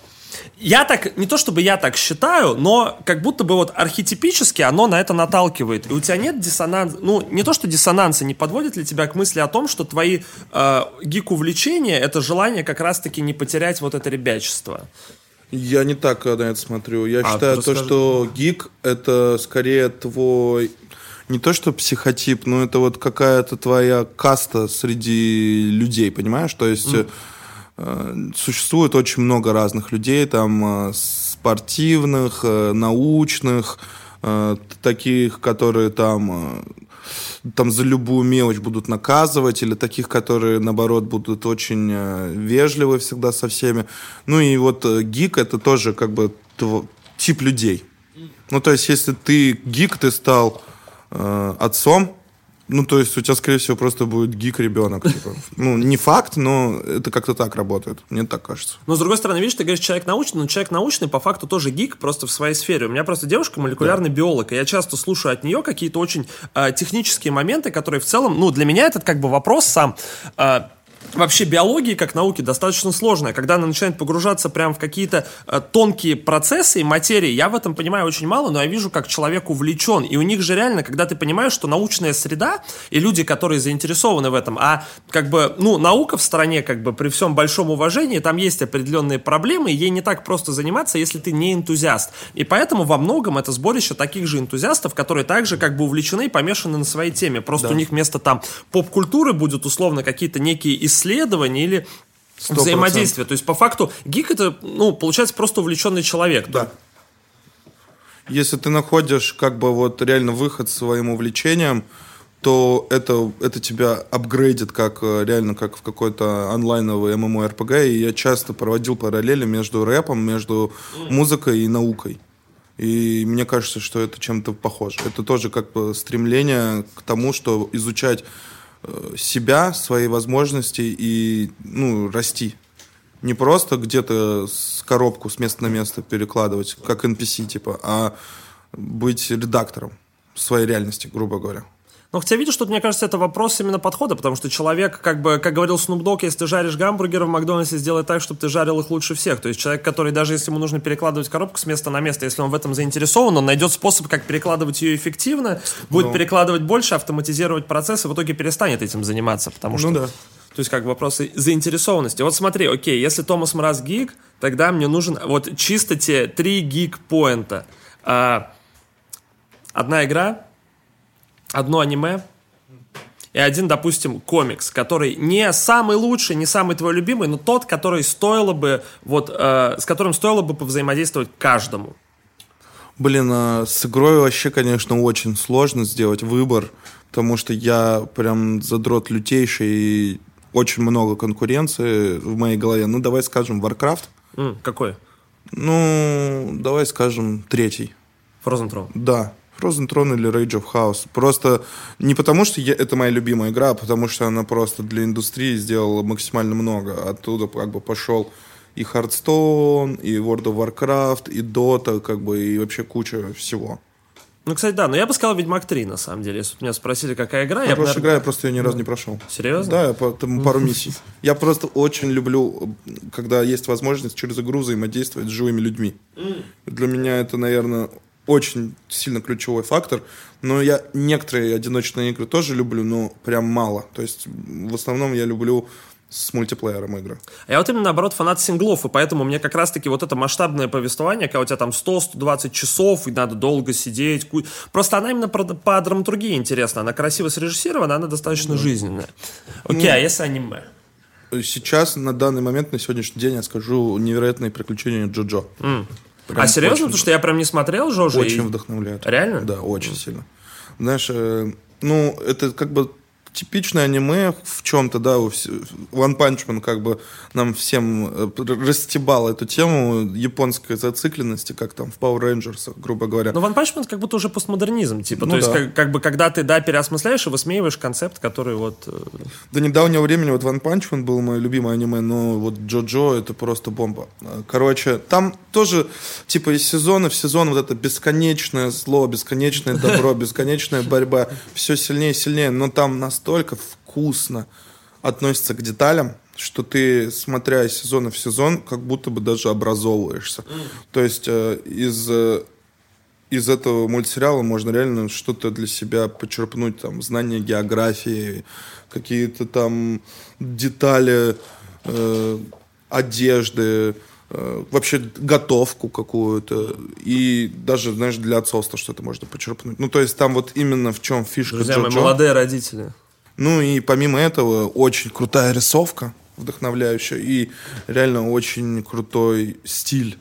я так, не то чтобы я так считаю, но как будто бы вот архетипически оно на это наталкивает. И у тебя нет диссонанса, ну, не то что диссонанса, не подводит ли тебя к мысли о том, что твои э, гик-увлечения — это желание как раз-таки не потерять вот это ребячество? Я не так на это смотрю. Я а, считаю то, что гик — это скорее твой не то что психотип, но это вот какая-то твоя каста среди людей, понимаешь? То есть... Mm Э, существует очень много разных людей, там э, спортивных, э, научных, таких, которые там там за любую мелочь будут наказывать, или таких, которые, наоборот, будут очень вежливы всегда со всеми. Ну и вот гик — это тоже как бы тип людей. Ну, то есть, если ты гик, ты стал э, отцом, ну, то есть у тебя, скорее всего, просто будет гик-ребенок. Типа. Ну, не факт, но это как-то так работает. Мне так кажется. Но, с другой стороны, видишь, ты говоришь, человек научный, но человек научный по факту тоже гик, просто в своей сфере. У меня просто девушка молекулярный да. биолог, и я часто слушаю от нее какие-то очень э, технические моменты, которые в целом, ну, для меня этот как бы вопрос сам... Э, вообще биологии как науки достаточно сложная. Когда она начинает погружаться прямо в какие-то э, тонкие процессы и материи, я в этом понимаю очень мало, но я вижу, как человек увлечен. И у них же реально, когда ты понимаешь, что научная среда и люди, которые заинтересованы в этом, а как бы, ну, наука в стране, как бы при всем большом уважении, там есть определенные проблемы, и ей не так просто заниматься, если ты не энтузиаст. И поэтому во многом это сборище таких же энтузиастов, которые также как бы увлечены и помешаны на своей теме. Просто да. у них вместо там поп-культуры будет условно какие-то некие исследования или 100%. взаимодействия. То есть, по факту, гик это, ну, получается, просто увлеченный человек. Да. Если ты находишь, как бы, вот реально выход своим увлечением, то это, это тебя апгрейдит как э, реально как в какой-то онлайновый MMORPG. И я часто проводил параллели между рэпом, между музыкой и наукой. И мне кажется, что это чем-то похоже. Это тоже как бы стремление к тому, что изучать себя, свои возможности и ну, расти. Не просто где-то с коробку с места на место перекладывать, как NPC, типа, а быть редактором своей реальности, грубо говоря. Но хотя видишь, тут, мне кажется, это вопрос именно подхода, потому что человек, как бы, как говорил Snoop Dogg, если ты жаришь гамбургеры в Макдональдсе, сделай так, чтобы ты жарил их лучше всех. То есть человек, который даже если ему нужно перекладывать коробку с места на место, если он в этом заинтересован, он найдет способ, как перекладывать ее эффективно, будет ну. перекладывать больше, автоматизировать процесс и в итоге перестанет этим заниматься, потому ну что... Ну да. То есть как вопросы заинтересованности. Вот смотри, окей, если Томас Мраз гик, тогда мне нужен вот чисто те три гик-поинта. А, одна игра, одно аниме и один, допустим, комикс, который не самый лучший, не самый твой любимый, но тот, который стоило бы, вот, э, с которым стоило бы повзаимодействовать каждому. Блин, а с игрой вообще, конечно, очень сложно сделать выбор, потому что я прям задрот лютейший и очень много конкуренции в моей голове. Ну, давай скажем, Warcraft. Mm, какой? Ну, давай скажем, третий. Frozen Throne. Да. Throne или Rage of House. Просто не потому, что я, это моя любимая игра, а потому что она просто для индустрии сделала максимально много. Оттуда как бы пошел и Hearthstone, и World of Warcraft, и Dota, как бы, и вообще куча всего. Ну, кстати, да, но я бы сказал Ведьмак 3, на самом деле. Если бы меня спросили, какая игра, я бы, Хорошая наверное- игра, я просто ее ни разу не прошел. Серьезно? Да, я по- там пару миссий. Я просто очень люблю, когда есть возможность через игру взаимодействовать с живыми людьми. Для меня это, наверное, очень сильно ключевой фактор. Но я некоторые одиночные игры тоже люблю, но прям мало. То есть в основном я люблю с мультиплеером игры. А я вот именно, наоборот, фанат синглов, и поэтому мне как раз-таки вот это масштабное повествование, когда у тебя там 100-120 часов, и надо долго сидеть. ку- Просто она именно про- по драматургии интересна. Она красиво срежиссирована, она достаточно жизненная. Окей, а если аниме? Сейчас, на данный момент, на сегодняшний день, я скажу «Невероятные приключения Джоджо». Прям а серьезно? очень- Потому что я прям не смотрел Жожи. Очень и- вдохновляет. Реально? Да, очень сильно. Знаешь, э, ну, это как бы типичное аниме в чем-то, да, у вс- One Punch Man как бы нам всем э, расстебал эту тему японской зацикленности, как там в Power Rangers, грубо говоря. Но One Punch Man как будто уже постмодернизм, типа, Ну то есть да. как, как бы когда ты, да, переосмысляешь и высмеиваешь концепт, который вот... э, До недавнего времени вот One Punch Man был мое любимое аниме, но вот Джо-Джо это просто бомба. Э, Короче, там тоже, типа, из сезона в сезон вот это бесконечное зло, бесконечное добро, бесконечная борьба, все сильнее и сильнее, но там настолько вкусно относится к деталям, что ты, смотря из сезона в сезон, как будто бы даже образовываешься. То есть э, из э, из этого мультсериала можно реально что-то для себя почерпнуть, там, знания географии, какие-то там детали э, одежды, э, вообще готовку какую-то, и даже, знаешь, для отцовства что-то можно почерпнуть. Ну, то есть там вот именно в чем фишка Друзья мои, молодые родители. Ну и помимо этого, очень крутая рисовка, вдохновляющая, и реально очень крутой стиль.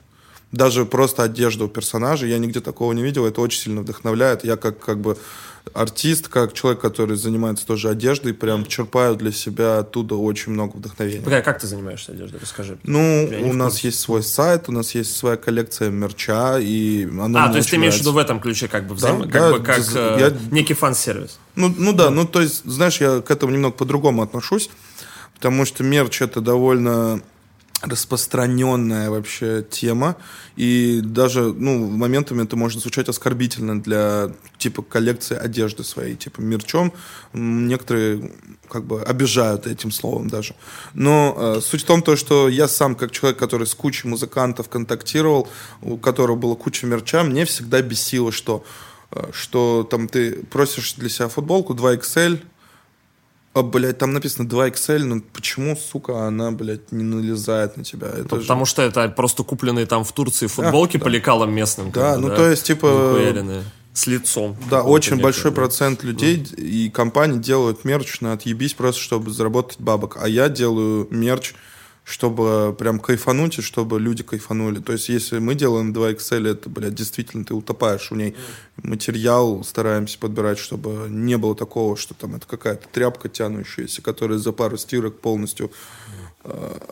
Даже просто одежда у персонажей, я нигде такого не видел, это очень сильно вдохновляет. Я как, как бы артист, как человек, который занимается тоже одеждой, прям черпаю для себя оттуда очень много вдохновения. Погоди, как ты занимаешься одеждой? Расскажи. Ну, у нас есть свой сайт, у нас есть своя коллекция мерча, и она А, то есть ты имеешь в виду в этом ключе, как бы, взаимо- как, да, бы, как э, я- некий фан-сервис. Ну, ну да, ну то есть, знаешь, я к этому немного по-другому отношусь, потому что мерч это довольно распространенная вообще тема, и даже, ну, моментами это может звучать оскорбительно для, типа, коллекции одежды своей, типа, мерчом. Некоторые, как бы, обижают этим словом даже. Но э, суть в том, то, что я сам, как человек, который с кучей музыкантов контактировал, у которого было куча мерча, мне всегда бесило, что э, что там ты просишь для себя футболку 2XL, а, блядь, там написано 2XL, ну почему, сука, она, блядь, не налезает на тебя? Это же- Потому что это просто купленные там в Турции футболки да. по лекалам местным. Да, ну, то есть, типа, Захуяренные. С лицом. Да, очень некого, большой да. процент людей и компаний делают мерч на отъебись просто, чтобы заработать бабок. А я делаю мерч, чтобы прям кайфануть и чтобы люди кайфанули. То есть, если мы делаем 2XL, это, блядь, действительно ты утопаешь в ней. Материал стараемся подбирать, чтобы не было такого, что там это какая-то тряпка тянущаяся, которая за пару стирок полностью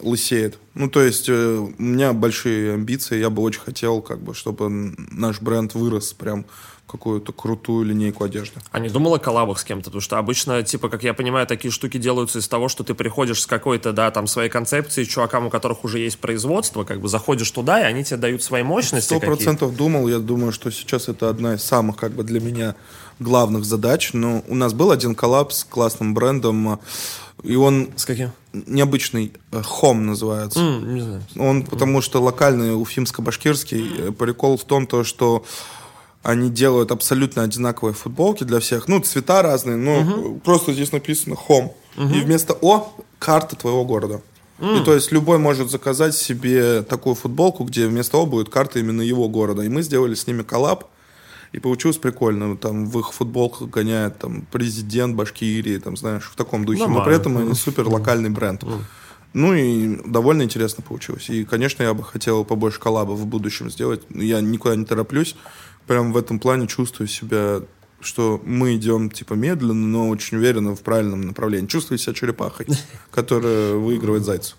лысеет. Ну, то есть, э, у меня большие амбиции, я бы очень хотел, как бы, чтобы наш бренд вырос прям в какую-то крутую линейку одежды. А не думал о коллабах с кем-то? Потому что обычно, типа, как я понимаю, такие штуки делаются из того, что ты приходишь с какой-то, да, там, своей концепцией, чувакам, у которых уже есть производство, как бы заходишь туда, и они тебе дают свои мощности Сто процентов думал, я думаю, что сейчас это одна из самых, как бы, для меня главных задач. Но у нас был один коллаб с классным брендом, э, и он С каким? необычный, э, Home называется. М, не знаю. Он потому что локальный уфимско-башкирский. Э, Прикол в том, то, что они делают абсолютно одинаковые футболки для всех. Ну, цвета разные, но э, просто здесь написано Home. И вместо О карта твоего города. И то есть любой может заказать себе такую футболку, где вместо О будет карта именно его города. И мы сделали с ними коллаб. И получилось прикольно. Там в их футболках гоняет там президент Башкирии, там, знаешь, в таком духе. Но Нормально. при этом они супер локальный бренд. Ну и довольно интересно получилось. И, конечно, я бы хотел побольше коллабов в будущем сделать. Я никуда не тороплюсь. Прям в этом плане чувствую себя, что мы идем типа медленно, но очень уверенно в правильном направлении. Чувствую себя черепахой, которая выигрывает зайцу.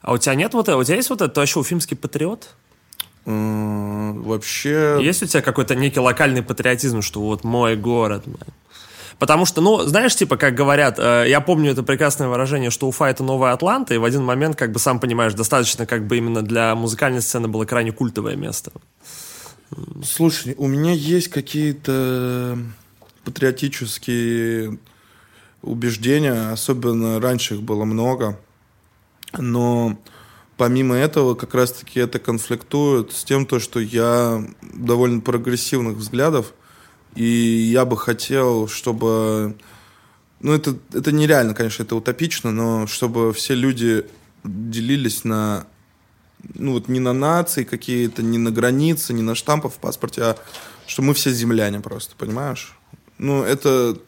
А у тебя нет вот этого? У тебя есть вот это, ты вообще уфимский патриот? Вообще... Есть у тебя какой-то некий локальный патриотизм, что вот мой город. Потому что, ну, знаешь, типа, как говорят, э, я помню это прекрасное выражение, что Уфа — это новая Атланта, и в один момент, как бы, сам понимаешь, достаточно, как бы, именно для музыкальной сцены было крайне культовое место. Слушай, у меня есть какие-то патриотические убеждения, особенно раньше их было много, но помимо этого как раз-таки это конфликтует с тем, то, что я довольно прогрессивных взглядов, и я бы хотел, чтобы... Ну, это, это нереально, конечно, это утопично, но чтобы все люди делились на... Ну, вот не на нации какие-то, не на границы, не на штампы в паспорте, а что мы все земляне просто, понимаешь? Ну, это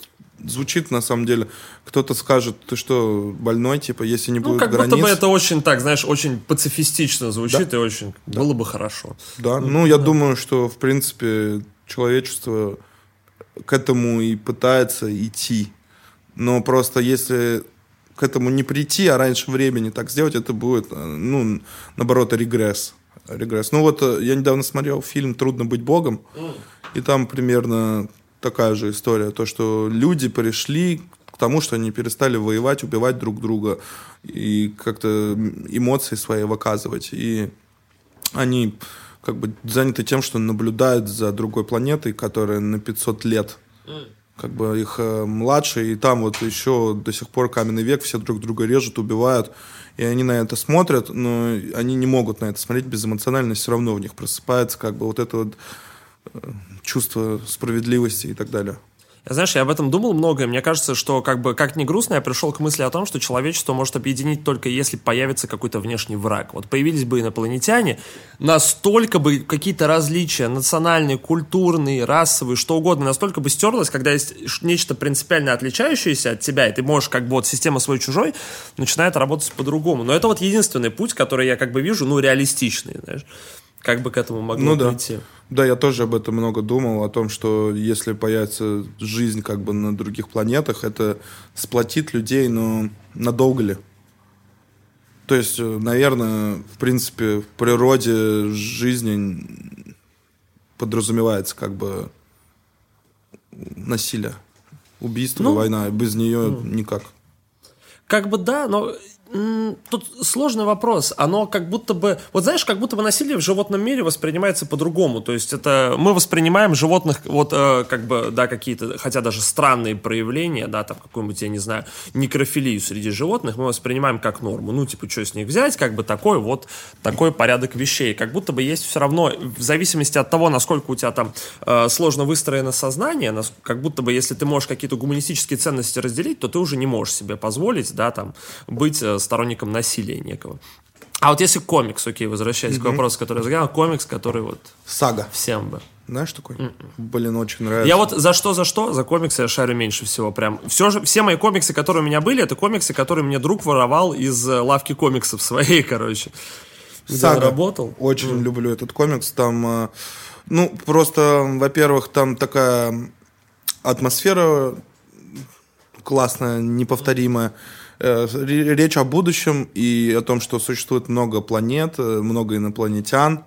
звучит на самом деле. Кто-то скажет, ты что, больной, типа, если не Ну, будет как границ. будто бы это очень так, знаешь, очень пацифистично звучит и очень было бы хорошо. Да, ну, я думаю, что, в принципе, человечество к этому и пытается идти. Но просто если к этому не прийти, а раньше времени так сделать, это будет, э, ну, наоборот, регресс. Регресс. Ну вот э, я недавно смотрел фильм «Трудно быть богом», и там примерно такая же история, то, что люди пришли к тому, что они перестали воевать, убивать друг друга и как-то эмоции свои выказывать. И они как бы заняты тем, что наблюдают за другой планетой, которая на 500 лет. Как бы их э, младше, и там вот еще до сих пор каменный век, все друг друга режут, убивают, и они на это смотрят, но они не могут на это смотреть безэмоционально, все равно в них просыпается как бы вот это вот чувство справедливости и так далее. Знаешь, я об этом думал много, и мне кажется, что как бы, как ни грустно, я пришел к мысли о том, что человечество может объединить только если появится какой-то внешний враг. Вот появились бы инопланетяне, настолько бы какие-то различия, национальные, культурные, расовые, что угодно, настолько бы стерлось, когда есть нечто принципиально отличающееся от тебя, и ты можешь как бы вот система свой-чужой начинает работать по-другому. Но это вот единственный путь, который я как бы вижу, ну, реалистичный, знаешь. Как бы к этому могло Ну да. прийти. Да, я тоже об этом много думал, о том, что если появится жизнь как бы на других планетах, это сплотит людей, но надолго ли? То есть, э, наверное, в принципе, в природе жизни подразумевается как бы насилие, убийство, Ну, война. Без нее никак. Как бы да, но тут сложный вопрос. Оно как будто бы... Вот знаешь, как будто бы насилие в животном мире воспринимается по-другому. То есть это... Мы воспринимаем животных вот э, как бы, да, какие-то, хотя даже странные проявления, да, там какую-нибудь, я не знаю, некрофилию среди животных мы воспринимаем как норму. Ну, типа, что с них взять? Как бы такой вот, такой порядок вещей. Как будто бы есть все равно, в зависимости от того, насколько у тебя там э, сложно выстроено сознание, нас- как будто бы если ты можешь какие-то гуманистические ценности разделить, то ты уже не можешь себе позволить, да, там, быть э, сторонником насилия некого. А вот если комикс, окей, возвращаясь к вопросу, который я загадал, комикс, который вот Сага. всем бы. Знаешь такой? Блин, очень нравится. Я вот за что, за что, за комиксы я шарю меньше всего. Прям все же, все мои комиксы, которые у меня были, это комиксы, которые мне друг воровал из э, лавки комиксов своей, короче. Сага. работал. Очень люблю этот комикс. Там, э, ну, просто, во-первых, там такая атмосфера классная, неповторимая. Речь о будущем и о том, что существует много планет, э, много инопланетян.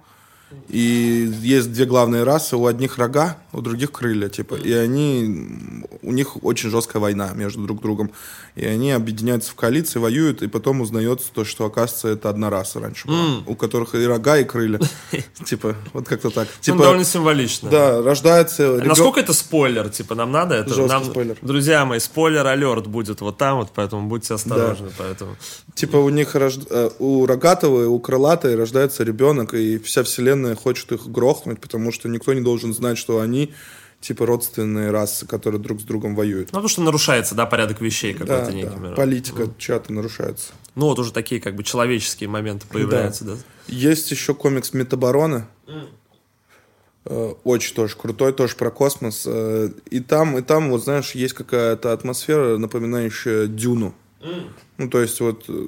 И есть две главные расы. У одних рога, у других крылья, типа. И они... У них очень жесткая война между друг другом. И они объединяются в коалиции, воюют, и потом узнается то, что, оказывается, это одна раса раньше была. У которых и рога, и крылья. Типа, вот как-то так. Ну, Типа, довольно символично. да, рождается... ребё- Насколько это спойлер? Типа, нам надо это? Спойлер. Друзья мои, спойлер-алерт будет вот там вот, поэтому будьте осторожны. Поэтому. Типа у них э, у рогатого и у крылатой рождается ребенок, и вся вселенная хочет их грохнуть, потому что никто не должен знать, что они типа родственные расы, которые друг с другом воюют. Ну, потому что нарушается, да, порядок вещей Да, какой-то да. некий. Политика чата нарушается. Ну, вот уже такие как бы человеческие моменты появляются, да. Есть еще комикс Метаборона. Э, Очень тоже крутой, тоже про космос. Э, И там, и там, вот знаешь, есть какая-то атмосфера, напоминающая Дюну. Ну, то есть вот э,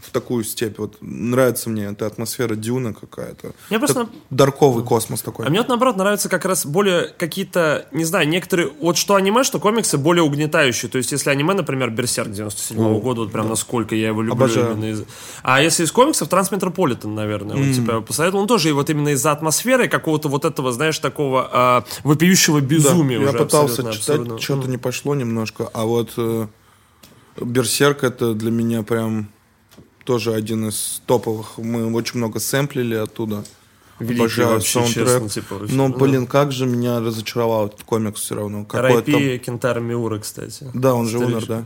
в такую степь. Вот нравится мне эта атмосфера дюна какая-то. Мне просто... Так, дарковый космос такой. А мне вот наоборот нравится как раз более какие-то, не знаю, некоторые, вот что аниме, что комиксы более угнетающие. То есть если аниме, например, Берсерк 97 -го года, вот прям да. насколько я его люблю. Обожаю. Именно из... А если из комиксов, Трансметрополитен, наверное, mm. вот типа я посоветовал. Он тоже и вот именно из-за атмосферы какого-то вот этого, знаешь, такого а, вопиющего безумия да, уже Я пытался абсолютно, читать, абсолютно. что-то не пошло немножко, а вот э, Берсерк это для меня прям тоже один из топовых. Мы очень много сэмплили оттуда. Великий Обожаю вообще, саундтрек. честно, типа, вообще. Но, Ну. блин, как же меня разочаровал этот комикс все равно. Какой-то там- Райпи Кентара Миура, кстати. Да, он же умер, да.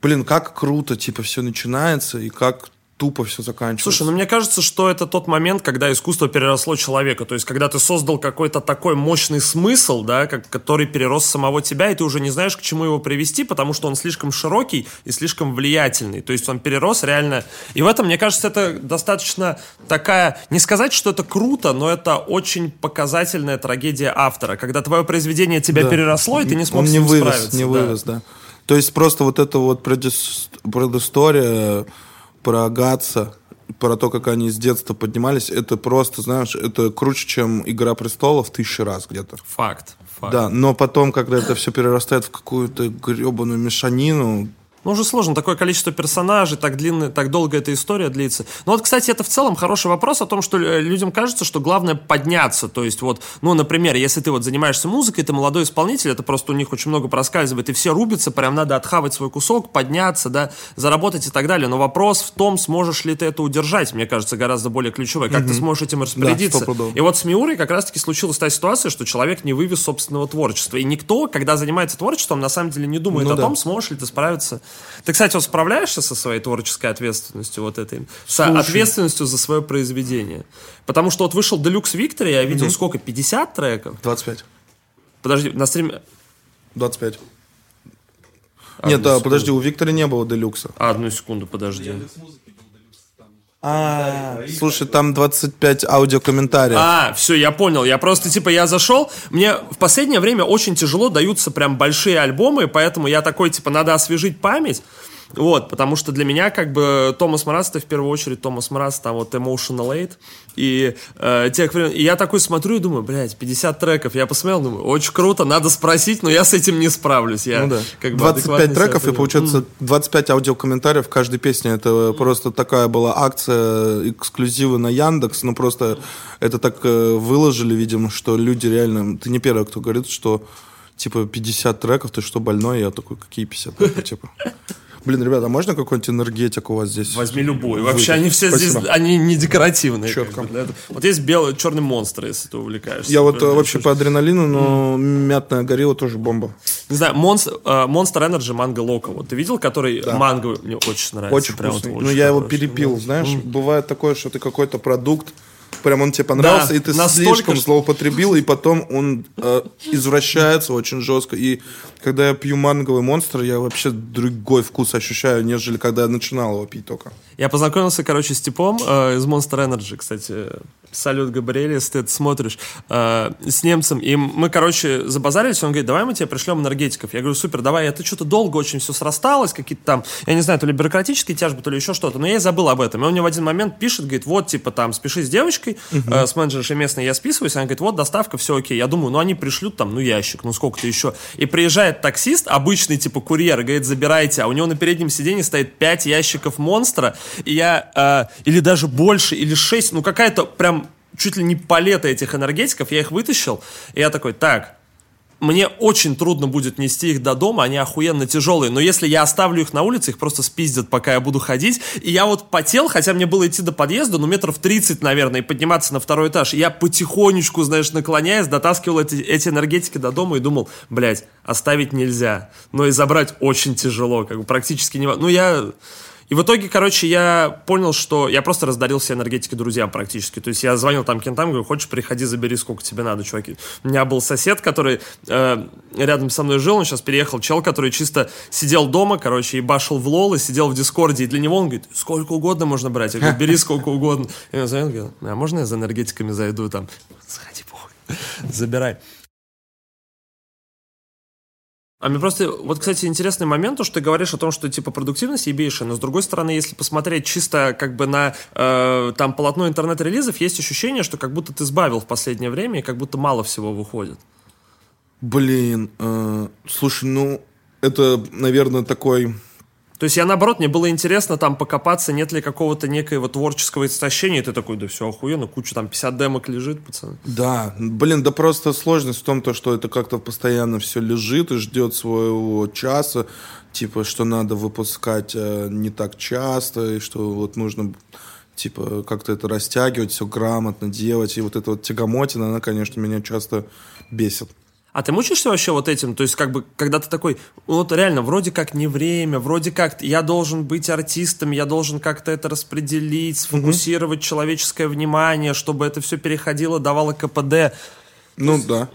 Блин, как круто, типа, все начинается, и как тупо все заканчивается. Слушай, ну мне кажется, что это тот момент, когда искусство переросло человека. То есть, когда ты создал какой-то такой мощный смысл, да, как, который перерос самого тебя, и ты уже не знаешь, к чему его привести, потому что он слишком широкий и слишком влиятельный. То есть он перерос реально. И в этом, мне кажется, это достаточно такая, не сказать, что это круто, но это очень показательная трагедия автора, когда твое произведение тебя Да. переросло, и ты не смог Он с не ним вывез, справиться. не да. вывез, да. То есть просто вот эта вот предыс- предыстория про Гатса, про то, как они с детства поднимались, это просто, знаешь, это круче, чем «Игра престолов» тысячи раз где-то. Факт. факт. Да, но потом, когда это все перерастает в какую-то гребаную мешанину, Ну, уже сложно, такое количество персонажей, так длинная, так долго эта история длится. Но вот, кстати, это в целом хороший вопрос о том, что э, людям кажется, что главное подняться. То есть, вот, ну, например, если ты вот занимаешься музыкой, ты молодой исполнитель, это просто у них очень много проскальзывает, и все рубятся, прям надо отхавать свой кусок, подняться, да, заработать и так далее. Но вопрос в том, сможешь ли ты это удержать, мне кажется, гораздо более ключевой. Как ты сможешь этим распорядиться. стопудово. и вот с Миурой как раз-таки случилась та ситуация, что человек не вывез собственного творчества. И никто, когда занимается творчеством, на самом деле не думает Ну о да. том, сможешь ли ты справиться. Ты, кстати, вот справляешься со своей творческой ответственностью вот этой? Слушай. ответственностью за свое произведение. Потому что вот вышел Deluxe Victory, я видел сколько? 50 треков? 25. Подожди, на стриме... 25. Одну Нет, да, секунду. подожди, у Виктора не было делюкса. А, одну секунду, подожди. А, слушай, там 25 аудиокомментариев. А, все, я понял. Я просто, типа, я зашел. Мне в последнее время очень тяжело даются прям большие альбомы, поэтому я такой, типа, надо освежить память. Вот, потому что для меня, как бы, Томас Мраз, это в первую очередь Томас Мраз, там вот Emotional Aid. И, э, тех времен- и я такой смотрю и думаю, блядь, 50 треков. Я посмотрел, думаю, очень круто, надо спросить, но я с этим не справлюсь. Я, Ну да. как бы, 25 адекватно себя треков и получается 25 аудиокомментариев в каждой песне. Это просто такая была акция эксклюзивы на Яндекс. Ну просто это так э, выложили, видимо, что люди реально... Ты не первый, кто говорит, что типа 50 треков, ты что, больной? Я такой, какие 50 треков, типа? Блин, ребята, а можно какой-нибудь энергетик у вас здесь? Возьми любой. Вообще, они все Спасибо. здесь, они не декоративные. это- Вот есть белый, черный монстр, если ты увлекаешься. Я вот э, Например, вообще по адреналину, но мятная горилла тоже бомба. Не знаю, Monster, э, Monster Energy Манго Локо. Вот ты видел, который Да. манго мне очень нравится. Очень прям вот вкусный. очень Ну, я его перепил, знаешь. Бывает такое, что ты какой-то продукт, прям он тебе понравился, Да, и ты настолько, слишком злоупотребил, и потом он э, извращается очень жестко. И когда я пью манговый монстр, я вообще другой вкус ощущаю, нежели когда я начинал его пить только. Я познакомился, короче, с типом э, из Monster Energy, кстати. Салют, Габриэль, если ты это смотришь. э, с немцем. И мы, короче, забазарились. Он говорит, давай мы тебе пришлем энергетиков. Я говорю, супер, давай. Это что-то долго очень все срасталось. Какие-то там, я не знаю, то ли бюрократические тяжбы, то ли еще что-то. Но я и забыл об этом. И он мне в один момент пишет, говорит, вот, типа, там, спеши с девочкой, э, с менеджершей местной я списываюсь. Она говорит, вот, доставка, все окей. Я думаю, ну, они пришлют там, ну, ящик, ну, сколько-то еще. И приезжает таксист, обычный, типа, курьер, говорит, забирайте. А у него на переднем сиденье стоит 5 ящиков монстра. И я, э, или даже больше, или 6, ну, какая-то прям чуть ли не палета этих энергетиков. Я их вытащил, и я такой, так, мне очень трудно будет нести их до дома, они охуенно тяжелые, но если я оставлю их на улице, их просто спиздят, пока я буду ходить. И я вот потел, хотя мне было идти до подъезда, ну, метров 30, наверное, и подниматься на второй этаж. И я потихонечку, знаешь, наклоняясь, дотаскивал эти, эти энергетики до дома и думал, блядь, оставить нельзя. Но и забрать очень тяжело, как бы практически не... Ну, я... И в итоге, короче, я понял, что я просто раздарил все энергетики друзьям практически. То есть я звонил там кентам, говорю, хочешь, приходи, забери, сколько тебе надо, чуваки. У меня был сосед, который э, рядом со мной жил, он сейчас переехал, чел, который чисто сидел дома, короче, и башил в лол, и сидел в дискорде, и для него он говорит, сколько угодно можно брать. Я говорю, бери сколько угодно. И он звонит, говорит, а можно я за энергетиками зайду там? Заходи, похуй. Забирай. А мне просто, вот, кстати, интересный момент, то, что ты говоришь о том, что, типа, продуктивность ебейшая, но, с другой стороны, если посмотреть чисто, как бы, на, э, там, полотно интернет-релизов, есть ощущение, что как будто ты сбавил в последнее время, и как будто мало всего выходит. Блин, э, слушай, ну, это, наверное, такой то есть я, наоборот, мне было интересно там покопаться, нет ли какого-то некоего творческого истощения, и ты такой, да все охуенно, куча там 50 демок лежит, пацаны. Да, блин, да просто сложность в том, то, что это как-то постоянно все лежит и ждет своего часа, типа, что надо выпускать э, не так часто, и что вот нужно типа как-то это растягивать, все грамотно делать, и вот эта вот тягомотина, она, конечно, меня часто бесит. А ты мучаешься вообще вот этим? То есть, как бы, когда ты такой, вот реально, вроде как не время, вроде как я должен быть артистом, я должен как-то это распределить, сфокусировать mm-hmm. человеческое внимание, чтобы это все переходило, давало КПД. Ну есть... да.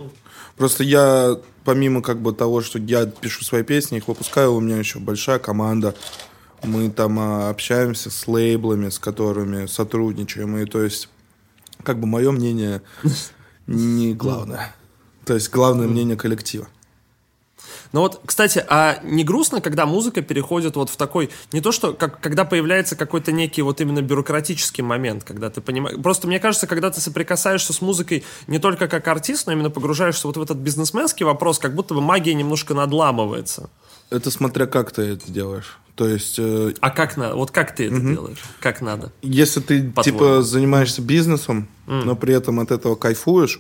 Просто я, помимо как бы того, что я пишу свои песни, их выпускаю, у меня еще большая команда. Мы там а, общаемся с лейблами, с которыми сотрудничаем. И то есть, как бы мое мнение не главное. То есть главное мнение коллектива. Ну вот, кстати, а не грустно, когда музыка переходит вот в такой, не то что, как, когда появляется какой-то некий вот именно бюрократический момент, когда ты понимаешь, просто мне кажется, когда ты соприкасаешься с музыкой не только как артист, но именно погружаешься вот в этот бизнесменский вопрос, как будто бы магия немножко надламывается. Это смотря как ты это делаешь. То есть... Э... А как надо? Вот как ты это угу. делаешь? Как надо? Если ты, типа, занимаешься бизнесом, mm. но при этом от этого кайфуешь,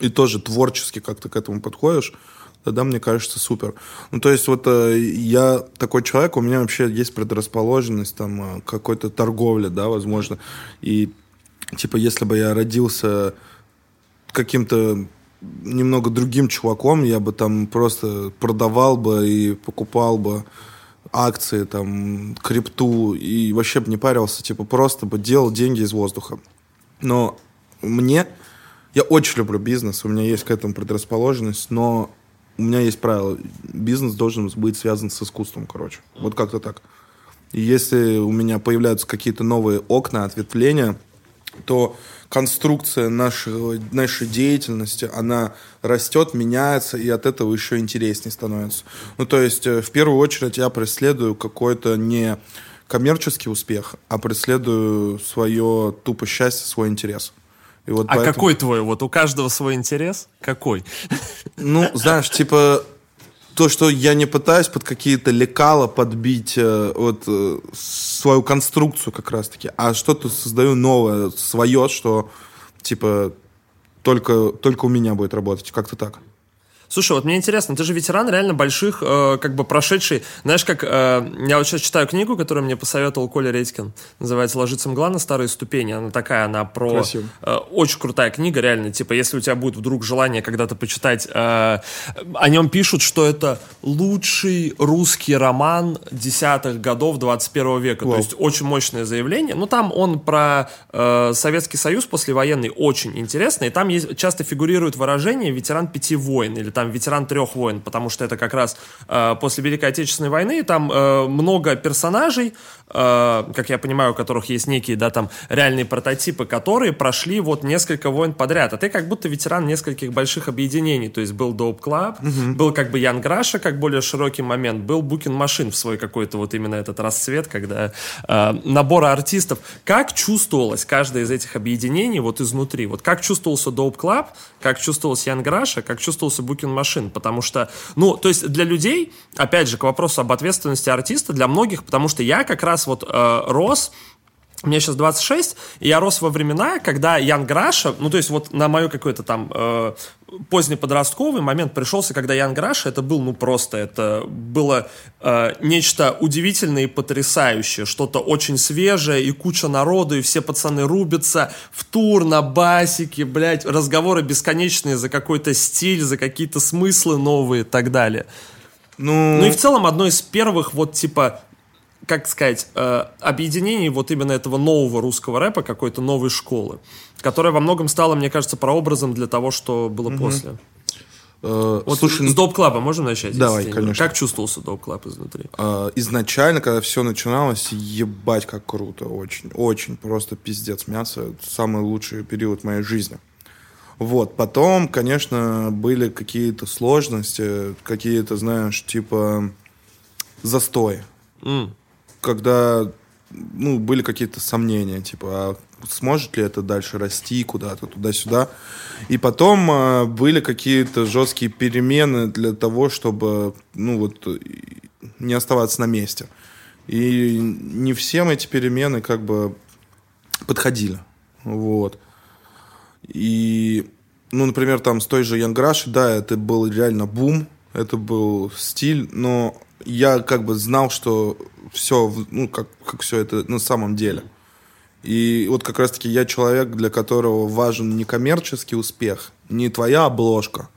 и тоже творчески как-то к этому подходишь, тогда мне кажется супер. Ну, то есть вот э, я такой человек, у меня вообще есть предрасположенность там э, какой-то торговли, да, возможно. И типа если бы я родился каким-то немного другим чуваком, я бы там просто продавал бы и покупал бы акции, там, крипту, и вообще бы не парился, типа, просто бы делал деньги из воздуха. Но мне я очень люблю бизнес, у меня есть к этому предрасположенность, но у меня есть правило. Бизнес должен быть связан с искусством, короче. Вот как-то так. И если у меня появляются какие-то новые окна, ответвления, то конструкция нашей, нашей деятельности, она растет, меняется, и от этого еще интереснее становится. Ну, то есть, э, в первую очередь, я преследую какой-то не коммерческий успех, а преследую свое тупо счастье, свой интерес. И вот а поэтому... какой твой? Вот у каждого свой интерес? Какой? Ну, знаешь, типа то, что я не пытаюсь под какие-то лекала подбить э, вот э, свою конструкцию как раз-таки, а что-то создаю новое, свое, что типа только, только у меня будет работать, как-то так. Слушай, вот мне интересно, ты же ветеран реально больших, э, как бы прошедший, знаешь, как э, я вот сейчас читаю книгу, которую мне посоветовал Коля Редькин, называется «Ложится мгла на старые ступени», она такая, она про... Э, очень крутая книга, реально, типа, если у тебя будет вдруг желание когда-то почитать, э, о нем пишут, что это лучший русский роман десятых годов 21 века, Вау. то есть очень мощное заявление, ну там он про э, Советский Союз послевоенный очень интересно, и там есть, часто фигурирует выражение «ветеран пяти войн» или там там ветеран трех войн, потому что это как раз э, после Великой Отечественной войны, там э, много персонажей, э, как я понимаю, у которых есть некие, да, там, реальные прототипы, которые прошли вот несколько войн подряд, а ты как будто ветеран нескольких больших объединений, то есть был Dope Club, угу. был как бы Ян Граша, как более широкий момент, был Букин Машин в свой какой-то вот именно этот расцвет, когда э, набора артистов. Как чувствовалось каждое из этих объединений вот изнутри? Вот как чувствовался Dope Club, как чувствовался Ян Граша, как чувствовался Букин машин, потому что, ну, то есть для людей, опять же, к вопросу об ответственности артиста, для многих, потому что я как раз вот э, рос мне сейчас 26, и я рос во времена, когда Ян Граша, ну, то есть вот на мою какой-то там э, поздний подростковый момент пришелся, когда Ян Граша, это был, ну, просто, это было э, нечто удивительное и потрясающее, что-то очень свежее, и куча народу, и все пацаны рубятся в тур на басике, блядь, разговоры бесконечные за какой-то стиль, за какие-то смыслы новые и так далее. Ну... ну и в целом одно из первых вот типа как сказать, э, объединение вот именно этого нового русского рэпа, какой-то новой школы, которая во многом стала, мне кажется, прообразом для того, что было угу. после. Э, вот слушай, с Dope Club а можем начать? Давай, конечно. Как чувствовался Dope Club изнутри? Э, изначально, когда все начиналось, ебать, как круто, очень, очень, просто пиздец мясо. Самый лучший период моей жизни. Вот, потом, конечно, были какие-то сложности, какие-то, знаешь, типа застои. М. Когда, ну, были какие-то сомнения, типа, а сможет ли это дальше расти куда-то, туда-сюда. И потом а, были какие-то жесткие перемены для того, чтобы, ну, вот, не оставаться на месте. И не всем эти перемены как бы подходили. Вот. И, ну, например, там с той же Янграши, да, это был реально бум, это был стиль, но я как бы знал, что все, ну, как, как все это на самом деле. И вот как раз-таки я человек, для которого важен не коммерческий успех, не твоя обложка,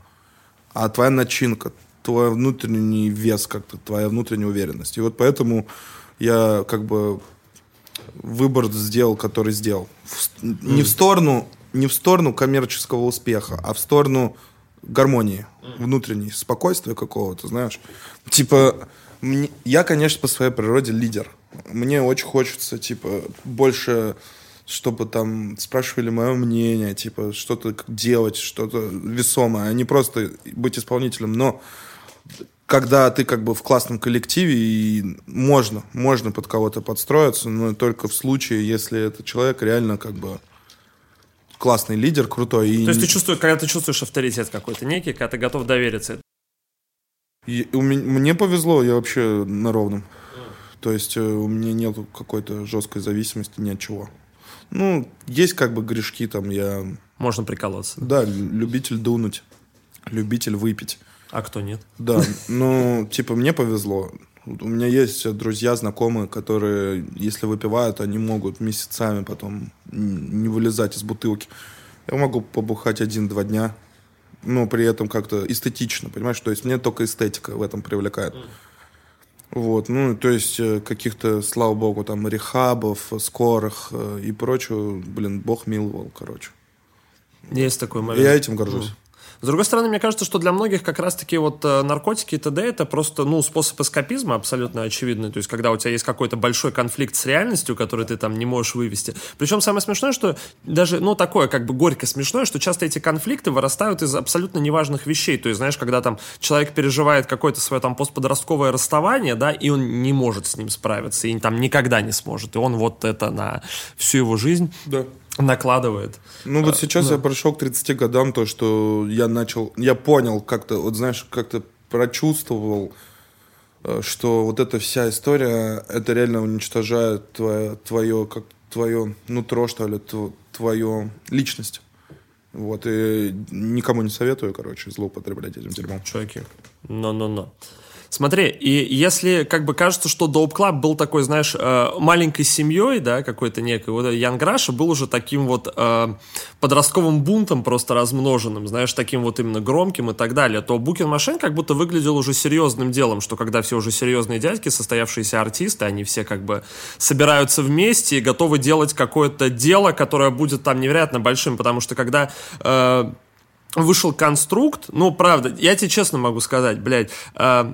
а твоя начинка, твой внутренний вес как-то, твоя внутренняя уверенность. И вот поэтому я как бы выбор сделал, который сделал. В- не в сторону, не в сторону коммерческого успеха, а в сторону гармонии внутренней, спокойствия какого-то, знаешь. Типа, мне- я, конечно, по своей природе лидер. Мне очень хочется, типа, больше чтобы там спрашивали мое мнение, типа, что-то делать, что-то весомое, а не просто быть исполнителем. Но когда ты как бы в классном коллективе, и можно, можно под кого-то подстроиться, но только в случае, если этот человек реально как бы классный лидер, крутой. И То есть ты чувствуешь, когда ты чувствуешь авторитет какой-то некий, когда ты готов довериться. И у меня, мне повезло, я вообще на ровном. То есть э, у меня нет какой-то жесткой зависимости ни от чего. Ну, есть как бы грешки там, я, Можно приколоться. да, лю- любитель дунуть, любитель выпить. А кто нет? Да, ну, типа, мне повезло. У меня есть друзья, знакомые, которые, если выпивают, они могут месяцами потом не вылезать из бутылки. Я могу побухать один-два дня, но при этом как-то эстетично, понимаешь? То есть мне только эстетика в этом привлекает. Вот, ну, то есть э, каких-то, слава богу, там, рехабов, скорых э, и прочего, блин, бог миловал, короче. Есть такой момент. Я этим горжусь. С другой стороны, мне кажется, что для многих как раз-таки вот э, наркотики и т.д. это просто, ну, способ эскапизма абсолютно очевидный. То есть, когда у тебя есть какой-то большой конфликт с реальностью, который ты там не можешь вывести. Причем самое смешное, что даже, ну, такое как бы горько смешное, что часто эти конфликты вырастают из абсолютно неважных вещей. То есть, знаешь, когда там человек переживает какое-то свое там постподростковое расставание, да, и он не может с ним справиться, и там никогда не сможет. И он вот это на всю его жизнь Да. Накладывает. Ну вот сейчас я пришел к 30 годам, то, что я начал, я понял как-то, вот знаешь, как-то прочувствовал, э, что вот эта вся история, это реально уничтожает твое, твое, как твое нутро, что ли, тв- твою личность. Вот, и никому не советую, короче, злоупотреблять этим дерьмом. чуваки. Но-но-но. Смотри, и если как бы кажется, что Dope Club был такой, знаешь, э, маленькой семьей, да, какой-то некой, вот Ян Граша был уже таким вот э, подростковым бунтом просто размноженным, знаешь, таким вот именно громким и так далее, то Букин Машин как будто выглядел уже серьезным делом, что когда все уже серьезные дядьки, состоявшиеся артисты, они все как бы собираются вместе и готовы делать какое-то дело, которое будет там невероятно большим, потому что когда... э, вышел конструкт, ну, правда, я тебе честно могу сказать, блядь, э,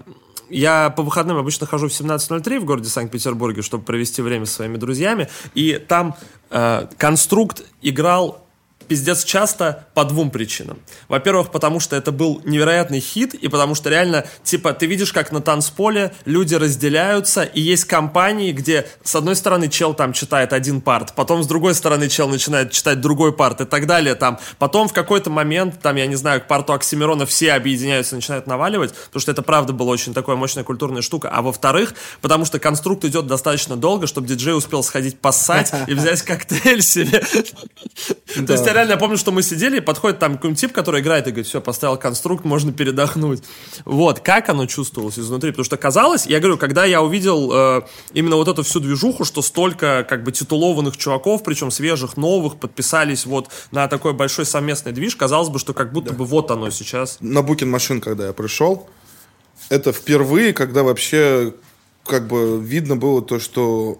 я по выходным обычно хожу в 17.03 в городе Санкт-Петербурге, чтобы провести время со своими друзьями, и там э, конструкт играл пиздец часто по двум причинам. Во-первых, потому что это был невероятный хит, и потому что реально, типа, ты видишь, как на танцполе люди разделяются, и есть компании, где с одной стороны чел там читает один парт, потом с другой стороны чел начинает читать другой парт и так далее. Там. Потом в какой-то момент, там, я не знаю, к парту Оксимирона все объединяются, начинают наваливать, потому что это правда была очень такая мощная культурная штука. А во-вторых, потому что конструкт идет достаточно долго, чтобы диджей успел сходить поссать и взять коктейль себе. То есть я реально помню, что мы сидели, и подходит там какой-нибудь тип, который играет, и говорит, все, поставил конструкт, можно передохнуть. Вот, как оно чувствовалось изнутри? Потому что казалось, я говорю, когда я увидел э, именно вот эту всю движуху, что столько как бы титулованных чуваков, причем свежих, новых, подписались вот на такой большой совместный движ, казалось бы, что как будто бы вот оно сейчас. на Букин машин, когда я пришел, это впервые, когда вообще как бы видно было то, что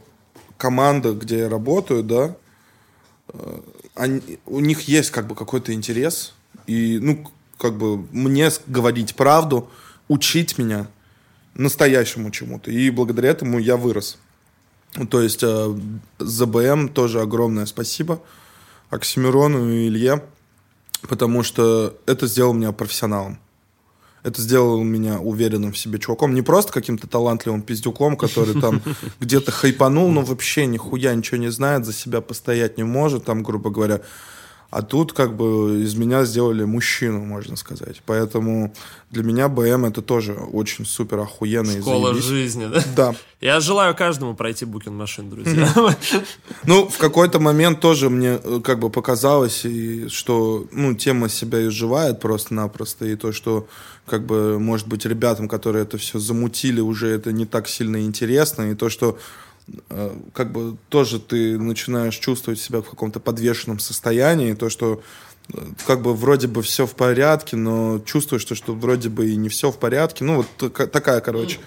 команда, где я работаю, да, э, они, у них есть как бы какой-то интерес. И, ну, как бы мне говорить правду, учить меня настоящему чему-то. И благодаря этому я вырос. То есть э, ЗБМ тоже огромное спасибо. Оксимирону и Илье. потому что это сделало меня профессионалом. Это сделало меня уверенным в себе чуваком. Не просто каким-то талантливым пиздюком, который там где-то хайпанул, но вообще нихуя ничего не знает, за себя постоять не может, там, грубо говоря. А тут как бы из меня сделали мужчину, можно сказать. Поэтому для меня БМ это тоже очень супер охуенно. Школа жизни, да? Да. Я желаю каждому пройти букинг машин, друзья. Ну, в какой-то момент тоже мне э, как бы показалось, и что ну, тема себя изживает просто-напросто, и то, что как бы, может быть, ребятам, которые это все замутили, уже это не так сильно интересно, и то, что Э, как бы тоже ты начинаешь чувствовать себя в каком-то подвешенном состоянии, то, что э, как бы вроде бы все в порядке, но чувствуешь, что, что вроде бы и не все в порядке. Ну, вот такая, короче,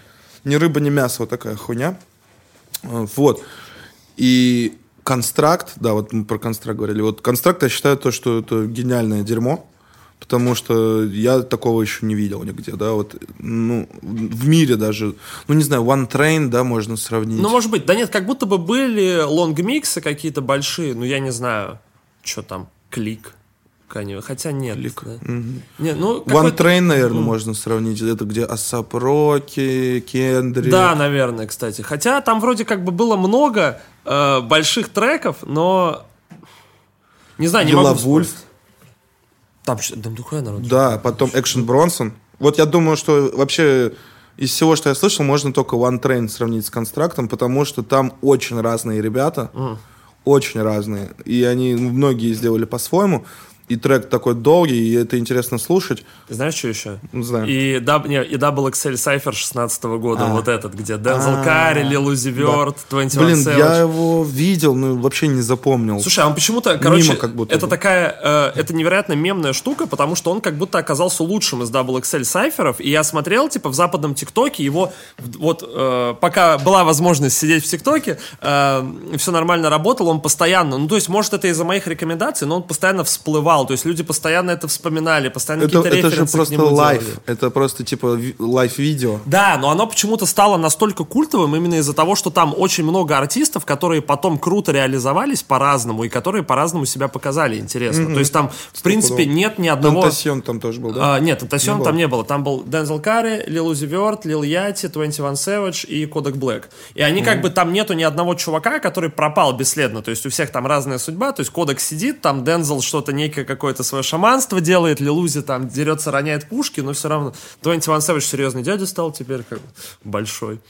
ни рыба, ни мясо, вот такая хуйня. Э, вот. И констракт, да, вот мы про констракт говорили. Вот констракт, я считаю, то, что это гениальное дерьмо потому что я такого еще не видел нигде, да, вот, ну, в мире даже, ну, не знаю, One Train, да, можно сравнить. Ну, может быть, да нет, как будто бы были лонгмиксы какие-то большие, ну, я не знаю, что там, клик, Хотя нет. Клик. Да. Угу. Не, ну, One Train, наверное, mm. можно сравнить. Это где Асап Роки, Кендри. Да, наверное, кстати. Хотя там вроде как бы было много э, больших треков, но... Не знаю, не Вилла могу Вульф. Там, там духая народ. Да, потом Экшен Бронсон. Вот я думаю, что вообще из всего, что я слышал, можно только One Train сравнить с Констрактом, потому что там очень разные ребята. Mm. Очень разные. И они многие сделали по-своему и трек такой долгий, и это интересно слушать. Знаешь, что еще? Не знаю. И, даб, не, и Double XL Cypher 16 -го года, а. вот этот, где Denzel Curry, Lil Uzi Vert, 21 Блин, я его видел, но вообще не запомнил. Слушай, а он почему-то, короче, Мимо как будто это бы. такая, э, это невероятно мемная штука, потому что он как будто оказался лучшим из Double XL Cypher ов, и я смотрел, типа, в западном ТикТоке его, вот, э, пока была возможность сидеть в ТикТоке, э, все нормально работало, он постоянно, ну, то есть, может, это из-за моих рекомендаций, но он постоянно всплывал то есть люди постоянно это вспоминали, постоянно это, какие-то Это же просто live, это просто типа лайф-видео. Да, но оно почему-то стало настолько культовым именно из-за того, что там очень много артистов, которые потом круто реализовались по-разному и которые по-разному себя показали интересно. Mm-hmm. То есть там, в принципе, нет ни одного... Тентасьон там тоже был, да? А, нет, Тентасьон там не было. Там был Дензел Карри, Лил Узи Верт, Лил Яти, 21 Savage и Кодек Блэк. И они mm-hmm. как бы там нету ни одного чувака, который пропал бесследно. То есть у всех там разная судьба. То есть Кодек сидит, там Дензел что-то некое какое-то свое шаманство делает, Лилузи там дерется, роняет пушки, но все равно 21 Savage серьезный дядя стал теперь как большой.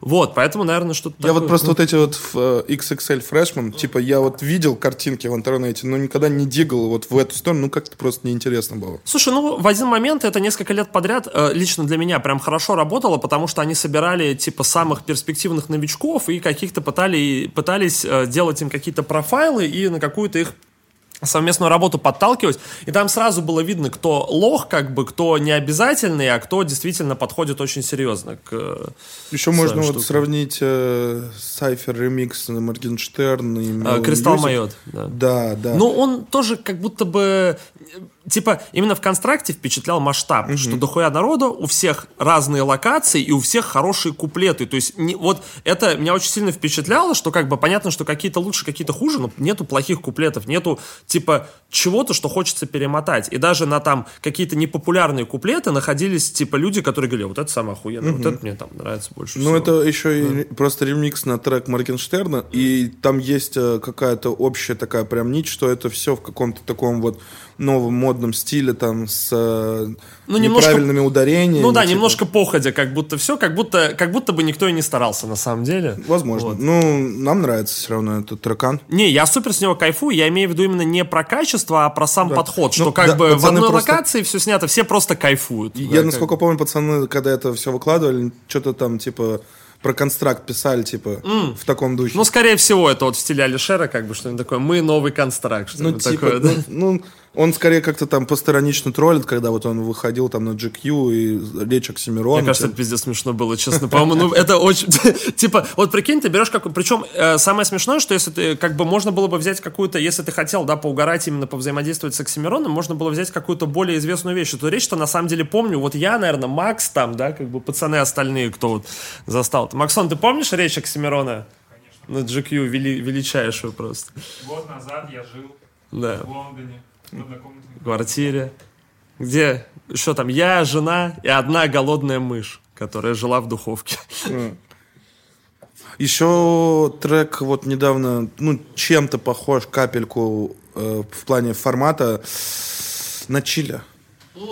Вот, поэтому, наверное, что-то Я такое. вот просто вот эти вот э, XXL Freshman, типа, я вот видел картинки в интернете, но никогда не дигал вот в эту сторону, ну, как-то просто неинтересно было. Слушай, ну, в один момент это несколько лет подряд э, лично для меня прям хорошо работало, потому что они собирали, типа, самых перспективных новичков и каких-то пытали, пытались э, делать им какие-то профайлы и на какую-то их совместную работу подталкивать, и там сразу было видно, кто лох, как бы, кто не обязательный, а кто действительно подходит очень серьезно к э, Еще можно штукам. вот сравнить э, ремикс на Моргенштерн и Кристалл Майот. Да. да, да. Но он тоже как будто бы типа, именно в констракте впечатлял масштаб, угу. что дохуя народу, у всех разные локации и у всех хорошие куплеты. То есть, не, вот это меня очень сильно впечатляло, что как бы понятно, что какие-то лучше, какие-то хуже, но нету плохих куплетов, нету типа чего-то, что хочется перемотать. И даже на там какие-то непопулярные куплеты находились типа люди, которые говорили, вот это самое охуенное, угу. вот это мне там нравится больше Ну, это еще да. и просто ремикс на трек Моргенштерна, и там есть э, какая-то общая такая прям нить, что это все в каком-то таком вот новом модном стиле, там, с э, ну, неправильными немножко, ударениями. Ну да, типа. немножко походя, как будто все, как будто, как будто бы никто и не старался на самом деле. Возможно. Вот. Ну, нам нравится все равно этот трекан. Не, я супер с него кайфую, я имею в виду именно не про качество, а про сам да. подход, что ну, как да, бы в одной просто... локации все снято, все просто кайфуют. Я, да, насколько как... помню, пацаны, когда это все выкладывали, что-то там, типа, про констракт писали, типа, mm. в таком духе. Ну, скорее всего, это вот в стиле Алишера, как бы, что-нибудь такое, мы новый констракт, что-нибудь ну, типа, такое, ну, да? Ну, он скорее как-то там посторонично троллит, когда вот он выходил там на GQ и речь Оксимирона. Мне кажется, это пиздец смешно было, честно. По-моему, ну это очень... Типа, вот прикинь, ты берешь как... Причем э, самое смешное, что если ты... Как бы можно было бы взять какую-то... Если ты хотел, да, поугарать именно, повзаимодействовать с Оксимироном, можно было взять какую-то более известную вещь. Эту речь-то на самом деле помню. Вот я, наверное, Макс там, да, как бы пацаны остальные, кто вот застал. Максон, ты помнишь речь Оксимирона? Конечно. На GQ вели, величайшую просто. Год назад я жил да. в Лондоне квартире. Где, что там, я, жена и одна голодная мышь, которая жила в духовке. Еще трек вот недавно, ну, чем-то похож, капельку э, в плане формата на чиле.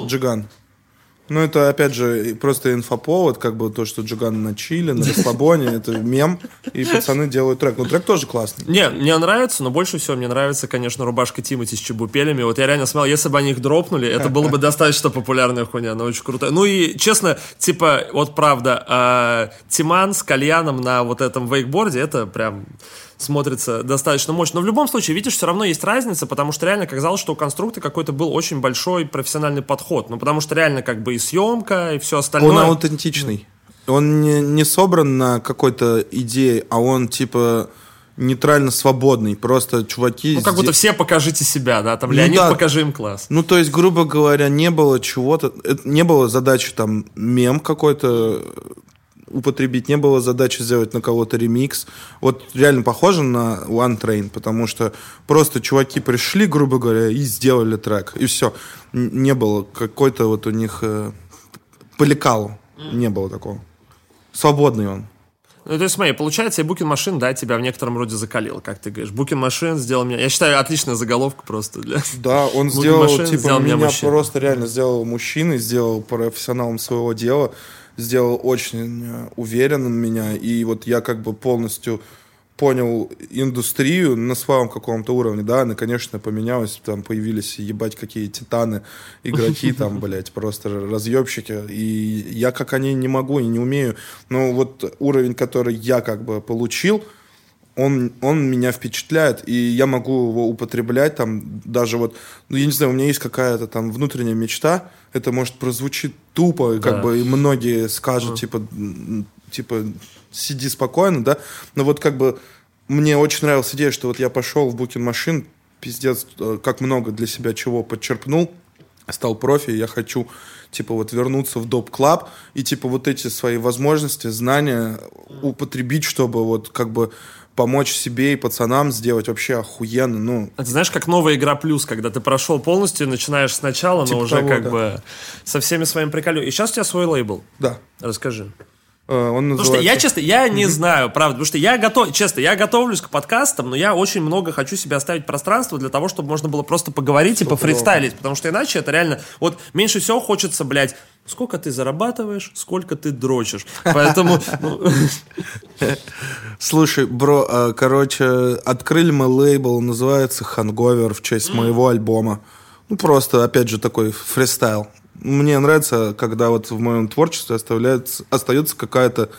Джиган. Ну, это, опять же, просто инфоповод, как бы то, что Джиган на чили, на расслабоне, это мем, и пацаны делают трек. Ну, трек тоже классный. Не, мне нравится, но больше всего мне нравится, конечно, рубашка Тимати с чебупелями. Вот я реально смотрел, если бы они их дропнули, это было бы достаточно популярная хуйня, она очень крутая. Ну и, честно, типа, вот правда, э, Тиман с кальяном на вот этом вейкборде, это прям смотрится достаточно мощно. Но в любом случае, видишь, все равно есть разница, потому что реально казалось, что у конструкта какой-то был очень большой профессиональный подход. Ну, потому что реально как бы и съемка, и все остальное. Он аутентичный. Он не, не собран на какой-то идее, а он типа нейтрально свободный. Просто чуваки... Ну, как будто все покажите себя, да? Там, ну, Леонид, да. покажи им класс. Ну, то есть, грубо говоря, не было чего-то... Не было задачи там мем какой-то употребить, не было задачи сделать на кого-то ремикс. Вот реально похоже на One Train, потому что просто чуваки пришли, грубо говоря, и сделали трек, и все. Не было какой-то вот у них э, по лекалу, не было такого. Свободный он. Ну, то есть, смотри, получается, и Букин Машин, да, тебя в некотором роде закалил, как ты говоришь. Букин Машин сделал меня... Я считаю, отличная заголовка просто для... Да, он сделал, типа, сделал меня, меня просто реально сделал мужчиной, сделал профессионалом своего дела сделал очень э, уверенным меня, и вот я как бы полностью понял индустрию на своем каком-то уровне, да, она, конечно, поменялась, там появились, ебать, какие титаны, игроки там, блядь, просто разъебщики, и я как они не могу и не умею, но вот уровень, который я как бы получил, он, он меня впечатляет, и я могу его употреблять там даже вот, ну, я не знаю, у меня есть какая-то там внутренняя мечта, это может прозвучить тупо, как да. бы и многие скажут, mm. типа, типа, сиди спокойно, да, но вот как бы мне очень нравилась идея, что вот я пошел в Booking Machine, пиздец, э, как много для себя чего подчерпнул, стал профи, я хочу, типа, вот вернуться в доп клаб и, типа, вот эти свои возможности, знания употребить, чтобы вот как бы помочь себе и пацанам сделать вообще охуенно. Ну. Это знаешь, как новая игра плюс, когда ты прошел полностью, начинаешь сначала, типа но уже того, как да. бы со всеми своими приколюми. И сейчас у тебя свой лейбл. Да. Расскажи. Uh, он называется... Потому что я, честно, я не mm-hmm. знаю, правда, потому что я готов, честно, я готовлюсь к подкастам, но я очень много хочу себе оставить пространство для того, чтобы можно было просто поговорить и пофристайлить, потому что иначе это реально, вот меньше всего хочется, блядь, сколько ты зарабатываешь, сколько ты дрочишь. Поэтому... Ну, Слушай, бро, а, короче, открыли мы лейбл, называется Hangover в честь моего альбома. Ну, просто, опять же, такой фристайл. Мне нравится, когда вот в моем творчестве оставляется, остается какая-то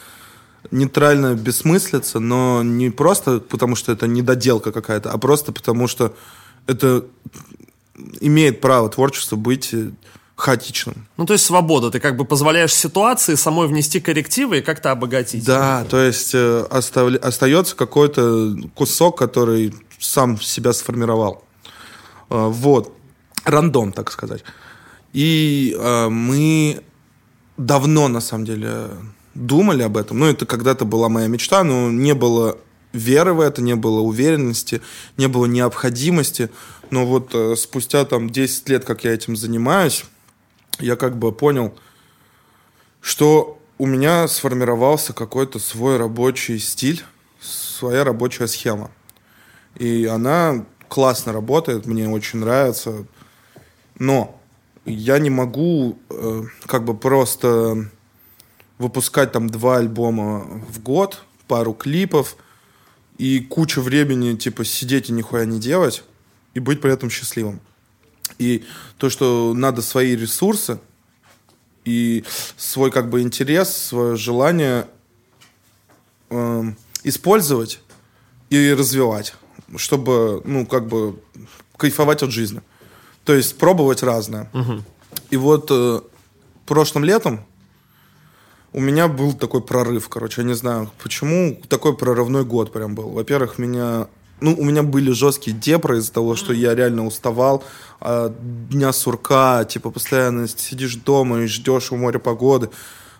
нейтральная бессмыслица, но не просто потому, что это недоделка какая-то, а просто потому, что это имеет право творчество быть хаотичным. Ну, то есть свобода. Ты как бы позволяешь ситуации самой внести коррективы и как-то обогатить. Да, то есть э, оставля... остается какой-то кусок, который сам себя сформировал. Э, вот. Рандом, так сказать. И э, мы давно, на самом деле, думали об этом. Ну, это когда-то была моя мечта, но не было веры в это, не было уверенности, не было необходимости. Но вот э, спустя там 10 лет, как я этим занимаюсь, я как бы понял, что у меня сформировался какой-то свой рабочий стиль, своя рабочая схема. И она классно работает, мне очень нравится. Но я не могу э, как бы просто выпускать там два альбома в год, пару клипов и кучу времени типа сидеть и нихуя не делать и быть при этом счастливым. И то, что надо свои ресурсы и свой как бы интерес, свое желание э, использовать и развивать, чтобы, ну, как бы кайфовать от жизни. То есть пробовать разное. Угу. И вот э, прошлым летом у меня был такой прорыв, короче, я не знаю, почему такой прорывной год прям был. Во-первых, меня ну, у меня были жесткие депры из-за того, что я реально уставал от дня сурка, типа, постоянно сидишь дома и ждешь у моря погоды.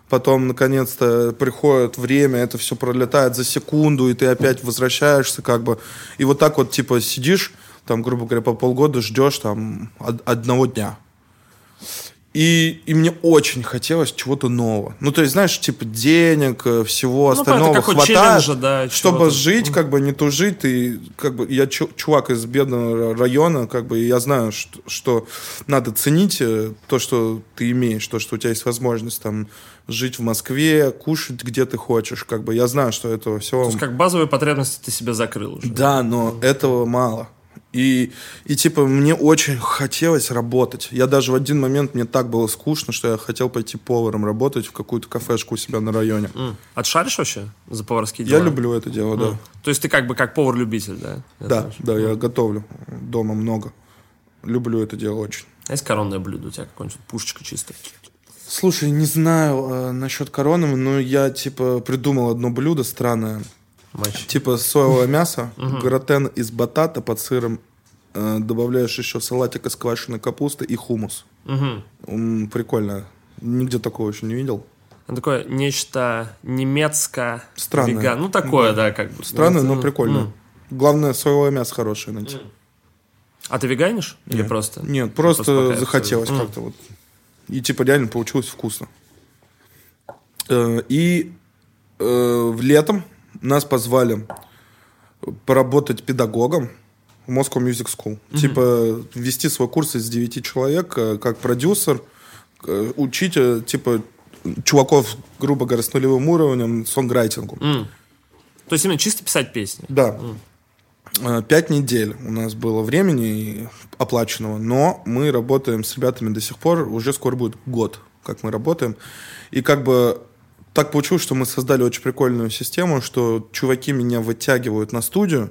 Потом, наконец-то, приходит время, это все пролетает за секунду, и ты опять возвращаешься, как бы. И вот так вот, типа, сидишь, там, грубо говоря, по полгода ждешь там од- одного дня. И, и мне очень хотелось чего-то нового. Ну, то есть, знаешь, типа денег, э, всего Ну, остального понятно, хватает, да, чтобы жить, как бы не тужить. И как бы я чу- чувак из бедного района, как бы я знаю, что, что надо ценить э, то, что ты имеешь, то, что у тебя есть возможность там жить в Москве, кушать где ты хочешь. Как бы я знаю, что этого всего То есть как базовые потребности ты себе закрыл уже. да, но этого мало. И, и типа мне очень хотелось работать. Я даже в один момент мне так было скучно, что я хотел пойти поваром работать в какую-то кафешку у себя на районе. М. А ты шаришь вообще за поварские дела? Я люблю это дело, да. То есть ты как бы как повар-любитель, да? Это Да, знаешь. да, я готовлю дома много. Люблю это дело очень. А есть коронное блюдо у тебя какое-нибудь? Пушечка чистая. Слушай, не знаю э, насчет короны, но я типа придумал одно блюдо странное. Матч. Типа соевое мясо, гратен из батата под сыром, э, добавляешь еще салатик из квашеной капусты и хумус. Прикольно. Нигде такого еще не видел. Ну, такое нечто немецко Странное. веган. Ну, такое, да, как бы. Странно, Ну, но м. прикольно. Главное, соевое мясо хорошее найти. А ты веганишь? Или просто? Нет, Просто просто захотелось М. как-то вот. И типа реально получилось вкусно. Э, И э, в летом нас позвали поработать педагогом в Moscow Music School. Типа вести свой курс из 9 человек э, как продюсер, э, учить э, типа чуваков, грубо говоря, с нулевым уровнем сонграйтингу. М. То есть именно чисто писать песни. Да. Э, Пять недель у нас было времени оплаченного, но мы работаем с ребятами до сих пор, уже скоро будет год, как мы работаем. И как бы так получилось, что мы создали очень прикольную систему, что чуваки меня вытягивают на студию,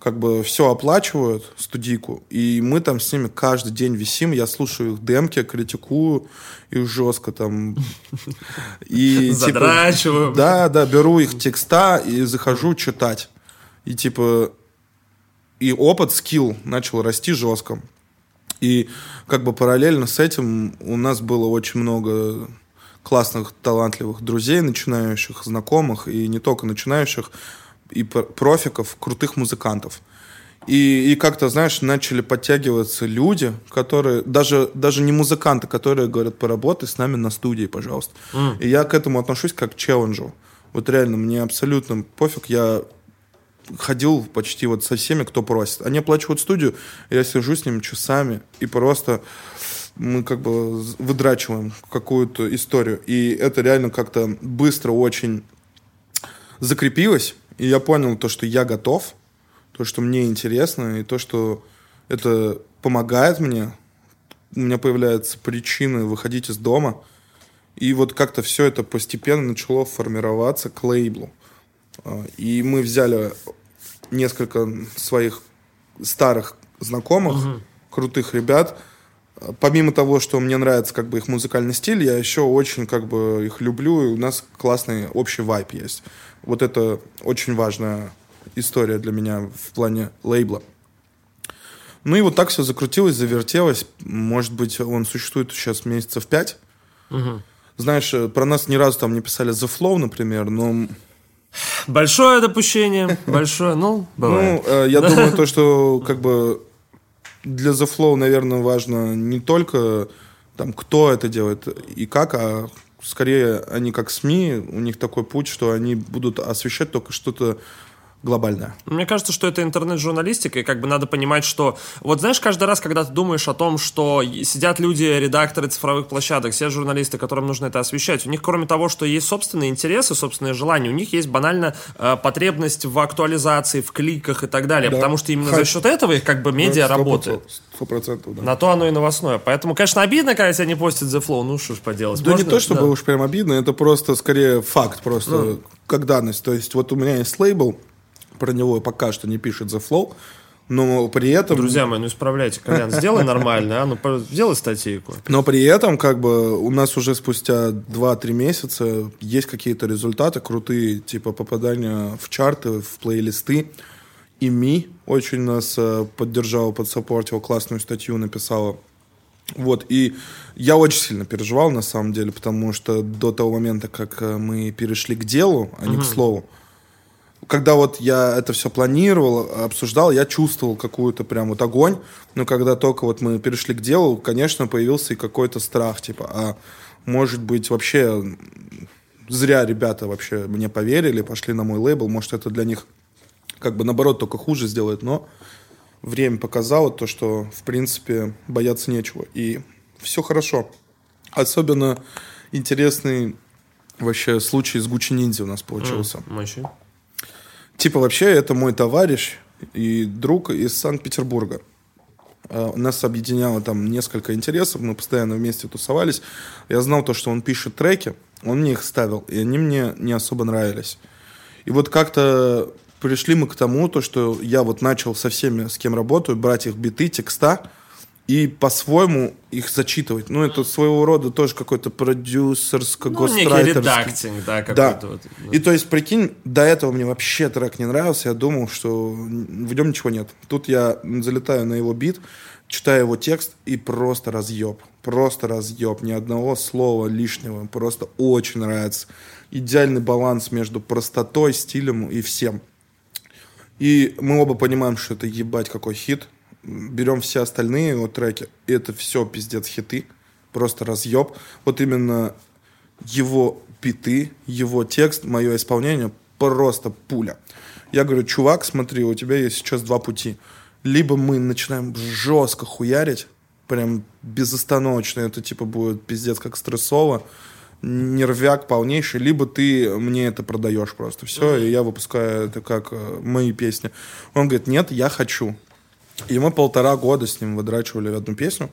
как бы все оплачивают, студийку, и мы там с ними каждый день висим, я слушаю их демки, критикую их жестко там. И, типа, Задрачиваю. да, да, беру их текста и захожу читать. И типа и опыт, скилл начал расти жестко. И как бы параллельно с этим у нас было очень много классных, талантливых друзей, начинающих, знакомых, и не только начинающих, и пр- профиков, крутых музыкантов. И, и как-то, знаешь, начали подтягиваться люди, которые, даже, даже не музыканты, которые говорят, поработай с нами на студии, пожалуйста. И я к этому отношусь как к челленджу. Вот реально, мне абсолютно пофиг, я ходил почти вот со всеми, кто просит. Они оплачивают студию, я сижу с ними часами и просто мы как бы выдрачиваем какую-то историю. И это реально как-то быстро очень закрепилось. И я понял то, что я готов, то, что мне интересно, и то, что это помогает мне. У меня появляются причины выходить из дома. И вот как-то все это постепенно начало формироваться к лейблу. А, И мы взяли несколько своих старых знакомых, крутых ребят. Помимо того, что мне нравится как бы их музыкальный стиль, я еще очень как бы их люблю, и у нас классный общий вайп есть. Вот это очень важная история для меня в плане лейбла. Ну и вот так все закрутилось, завертелось. Может быть, он существует сейчас месяцев пять. Знаешь, э, про нас ни разу там не писали The Flow, например, но Большое допущение, большое, ну, бывает. ну, э, я думаю, то, что как бы для The Flow, наверное, важно не только там, кто это делает и как, а скорее они как СМИ, у них такой путь, что они будут освещать только что-то глобальное. Мне кажется, что это интернет-журналистика, и как бы надо понимать, что... Вот знаешь, каждый раз, когда ты думаешь о том, что сидят люди, редакторы цифровых площадок, все журналисты, которым нужно это освещать, у них, кроме того, что есть собственные интересы, собственные желания, у них есть банально э, потребность в актуализации, в кликах и так далее, Да. потому что именно за Хайп. счет этого их как бы медиа Сто работает. процентов, Сто процентов, да. На то оно и новостное. Поэтому, конечно, обидно, когда тебя не постят The Flow. Ну, что ж поделать. Да Можно- не то, чтобы да. уж прям обидно, это просто скорее факт, просто как данность. То есть вот у меня есть лейбл, про него пока что не пишет The Flow, но при этом... Друзья мои, ну исправляйте, Колян, сделай нормально, а? Ну, сделай статейку. Но при этом, как бы, у нас уже спустя 2-3 месяца есть какие-то результаты крутые, типа попадания в чарты, в плейлисты. И Ми очень нас э, поддержала, подсаппортила, классную статью написала. Вот, и я очень сильно переживал, на самом деле, потому что до того момента, как э, мы перешли к делу, а не к слову, когда вот я это все планировал, обсуждал, я чувствовал какую-то прям вот огонь, но когда только вот мы перешли к делу, конечно, появился и какой-то страх, типа, а может быть вообще зря ребята вообще мне поверили, пошли на мой лейбл, может это для них как бы наоборот только хуже сделает, но время показало то, что в принципе бояться нечего и все хорошо. Особенно интересный вообще случай с Гуччи Ниндзя у нас получился. Mm, Типа вообще это мой товарищ и друг из Санкт-Петербурга. Uh, нас объединяло там несколько интересов, мы постоянно вместе тусовались. Я знал то, что он пишет треки, он мне их ставил, и они мне не особо нравились. И вот как-то пришли мы к тому, то, что я вот начал со всеми, с кем работаю, брать их биты, текста, и по-своему их зачитывать. Ну, это своего рода тоже какой-то продюсерско ну, некий редактинг, да, какой-то. Да. Вот, да. И то есть, прикинь, до этого мне вообще трек не нравился, я думал, что в нем ничего нет. Тут я залетаю на его бит, читаю его текст и просто разъеб. Просто разъеб. Ни одного слова лишнего. Просто очень нравится. Идеальный баланс между простотой, стилем и всем. И мы оба понимаем, что это ебать какой хит берем все остальные вот треки, и это все пиздец хиты, просто разъеб. Вот именно его биты, его текст, мое исполнение просто пуля. Я говорю, чувак, смотри, у тебя есть сейчас два пути. Либо мы начинаем жестко хуярить, прям безостановочно, это типа будет пиздец как стрессово, нервяк полнейший, либо ты мне это продаешь просто все, и я выпускаю это как э, мои песни. Он говорит, нет, я хочу. И мы полтора года с ним выдрачивали одну песню,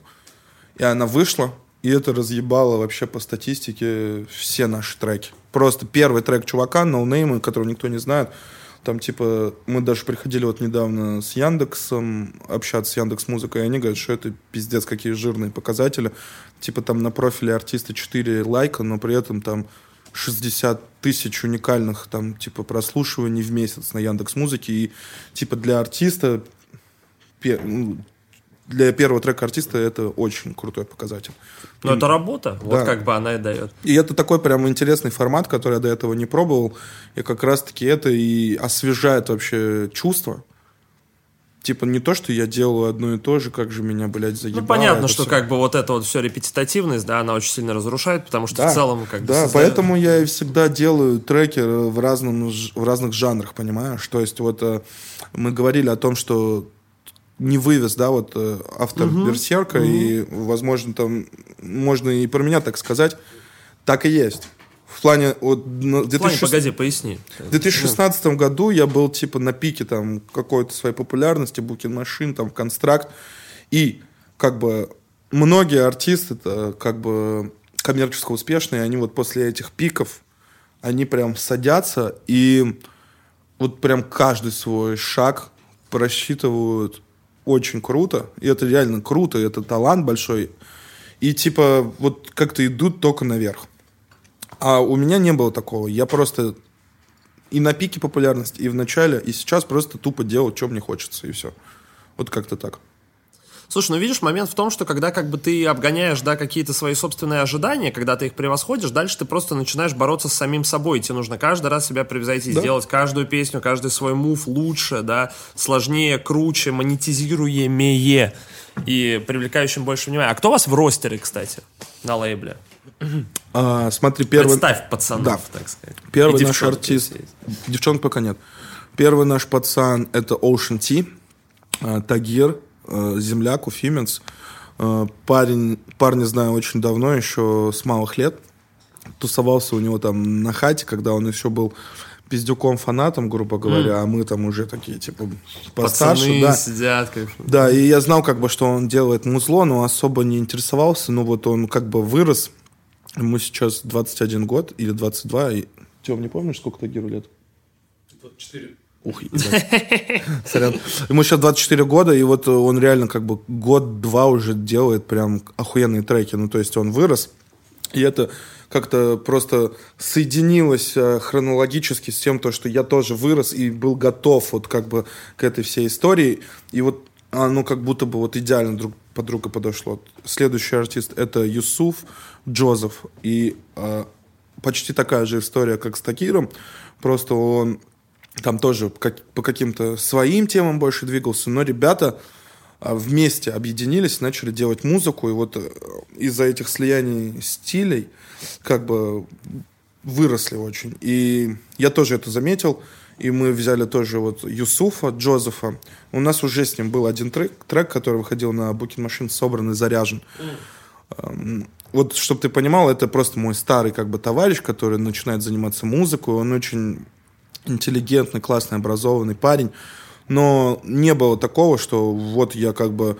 и она вышла, и это разъебало вообще по статистике все наши треки. Просто первый трек чувака, ноунеймы, которого никто не знает, там, типа, мы даже приходили вот недавно с Яндексом общаться с Яндекс Музыкой, и они говорят, что это пиздец, какие жирные показатели. Типа, там на профиле артиста 4 лайка, но при этом там 60 тысяч уникальных, там, типа, прослушиваний в месяц на Яндекс Музыке. И, типа, для артиста для первого трека артиста это очень крутой показатель. Но и, это работа, да. вот как бы она и дает. И это такой прям интересный формат, который я до этого не пробовал. И как раз-таки это и освежает вообще чувство. Типа не то, что я делаю одно и то же, как же меня, блядь, заебало. Ну, понятно, что все. как бы вот эта вот все репетитативность, да, она очень сильно разрушает, потому что да, в целом как бы... Да, создает... поэтому я и всегда делаю треки в, разном, в разных жанрах, понимаешь? То есть вот э, мы говорили о том, что не вывез, да, вот э, автор угу. Берсерка, угу. и, возможно, там можно и про меня так сказать, так и есть. В плане, вот, в 2006... плане, погоди, поясни. В 2016 ну. году я был, типа, на пике, там, какой-то своей популярности, Букин Машин, там, Констракт, и, как бы, многие артисты, это, как бы, коммерчески успешные, они вот после этих пиков, они прям садятся и вот прям каждый свой шаг просчитывают очень круто, и это реально круто, это талант большой, и типа вот как-то идут только наверх. А у меня не было такого, я просто и на пике популярности, и в начале, и сейчас просто тупо делаю, что мне хочется, и все. Вот как-то так. Слушай, ну видишь, момент в том, что когда как бы ты обгоняешь, да, какие-то свои собственные ожидания, когда ты их превосходишь, дальше ты просто начинаешь бороться с самим собой. Тебе нужно каждый раз себя превзойти, да. сделать каждую песню, каждый свой мув лучше, да, сложнее, круче, монетизируемее и привлекающим больше внимания. А кто у вас в ростере, кстати, на лейбле? А, смотри, первый... Представь пацанов, да. так сказать. Первый наш артист... Девчонок пока нет. Первый наш пацан — это Ocean T, а, Тагир, земляк, уфимец. Э, парень, парня знаю очень давно, еще с малых лет. Тусовался у него там на хате, когда он еще был пиздюком фанатом, грубо говоря, mm. а мы там уже такие, типа, постарше. Пацаны да. сидят. Как... Да, и я знал, как бы, что он делает музло, но особо не интересовался. Но вот он как бы вырос. Ему сейчас 21 год или 22. И... Тем, не помнишь, сколько Тагиру лет? 24. Ух, Сорян. Ему сейчас 24 года, и вот он реально как бы год-два уже делает прям охуенные треки. Ну, то есть он вырос, и это как-то просто соединилось э, хронологически с тем, то, что я тоже вырос и был готов вот как бы к этой всей истории. И вот оно как будто бы вот идеально друг под друга подошло. Следующий артист это Юсуф Джозеф. И э, почти такая же история, как с Такиром. Просто он там тоже как, по каким-то своим темам больше двигался, но ребята а, вместе объединились, начали делать музыку, и вот э, из-за этих слияний стилей как бы выросли очень. И я тоже это заметил, и мы взяли тоже вот Юсуфа, Джозефа. У нас уже с ним был один трек, трек который выходил на Booking Machine, собран и заряжен. Mm. Вот, чтобы ты понимал, это просто мой старый как бы товарищ, который начинает заниматься музыкой, он очень интеллигентный, классный, образованный парень, но не было такого, что вот я как бы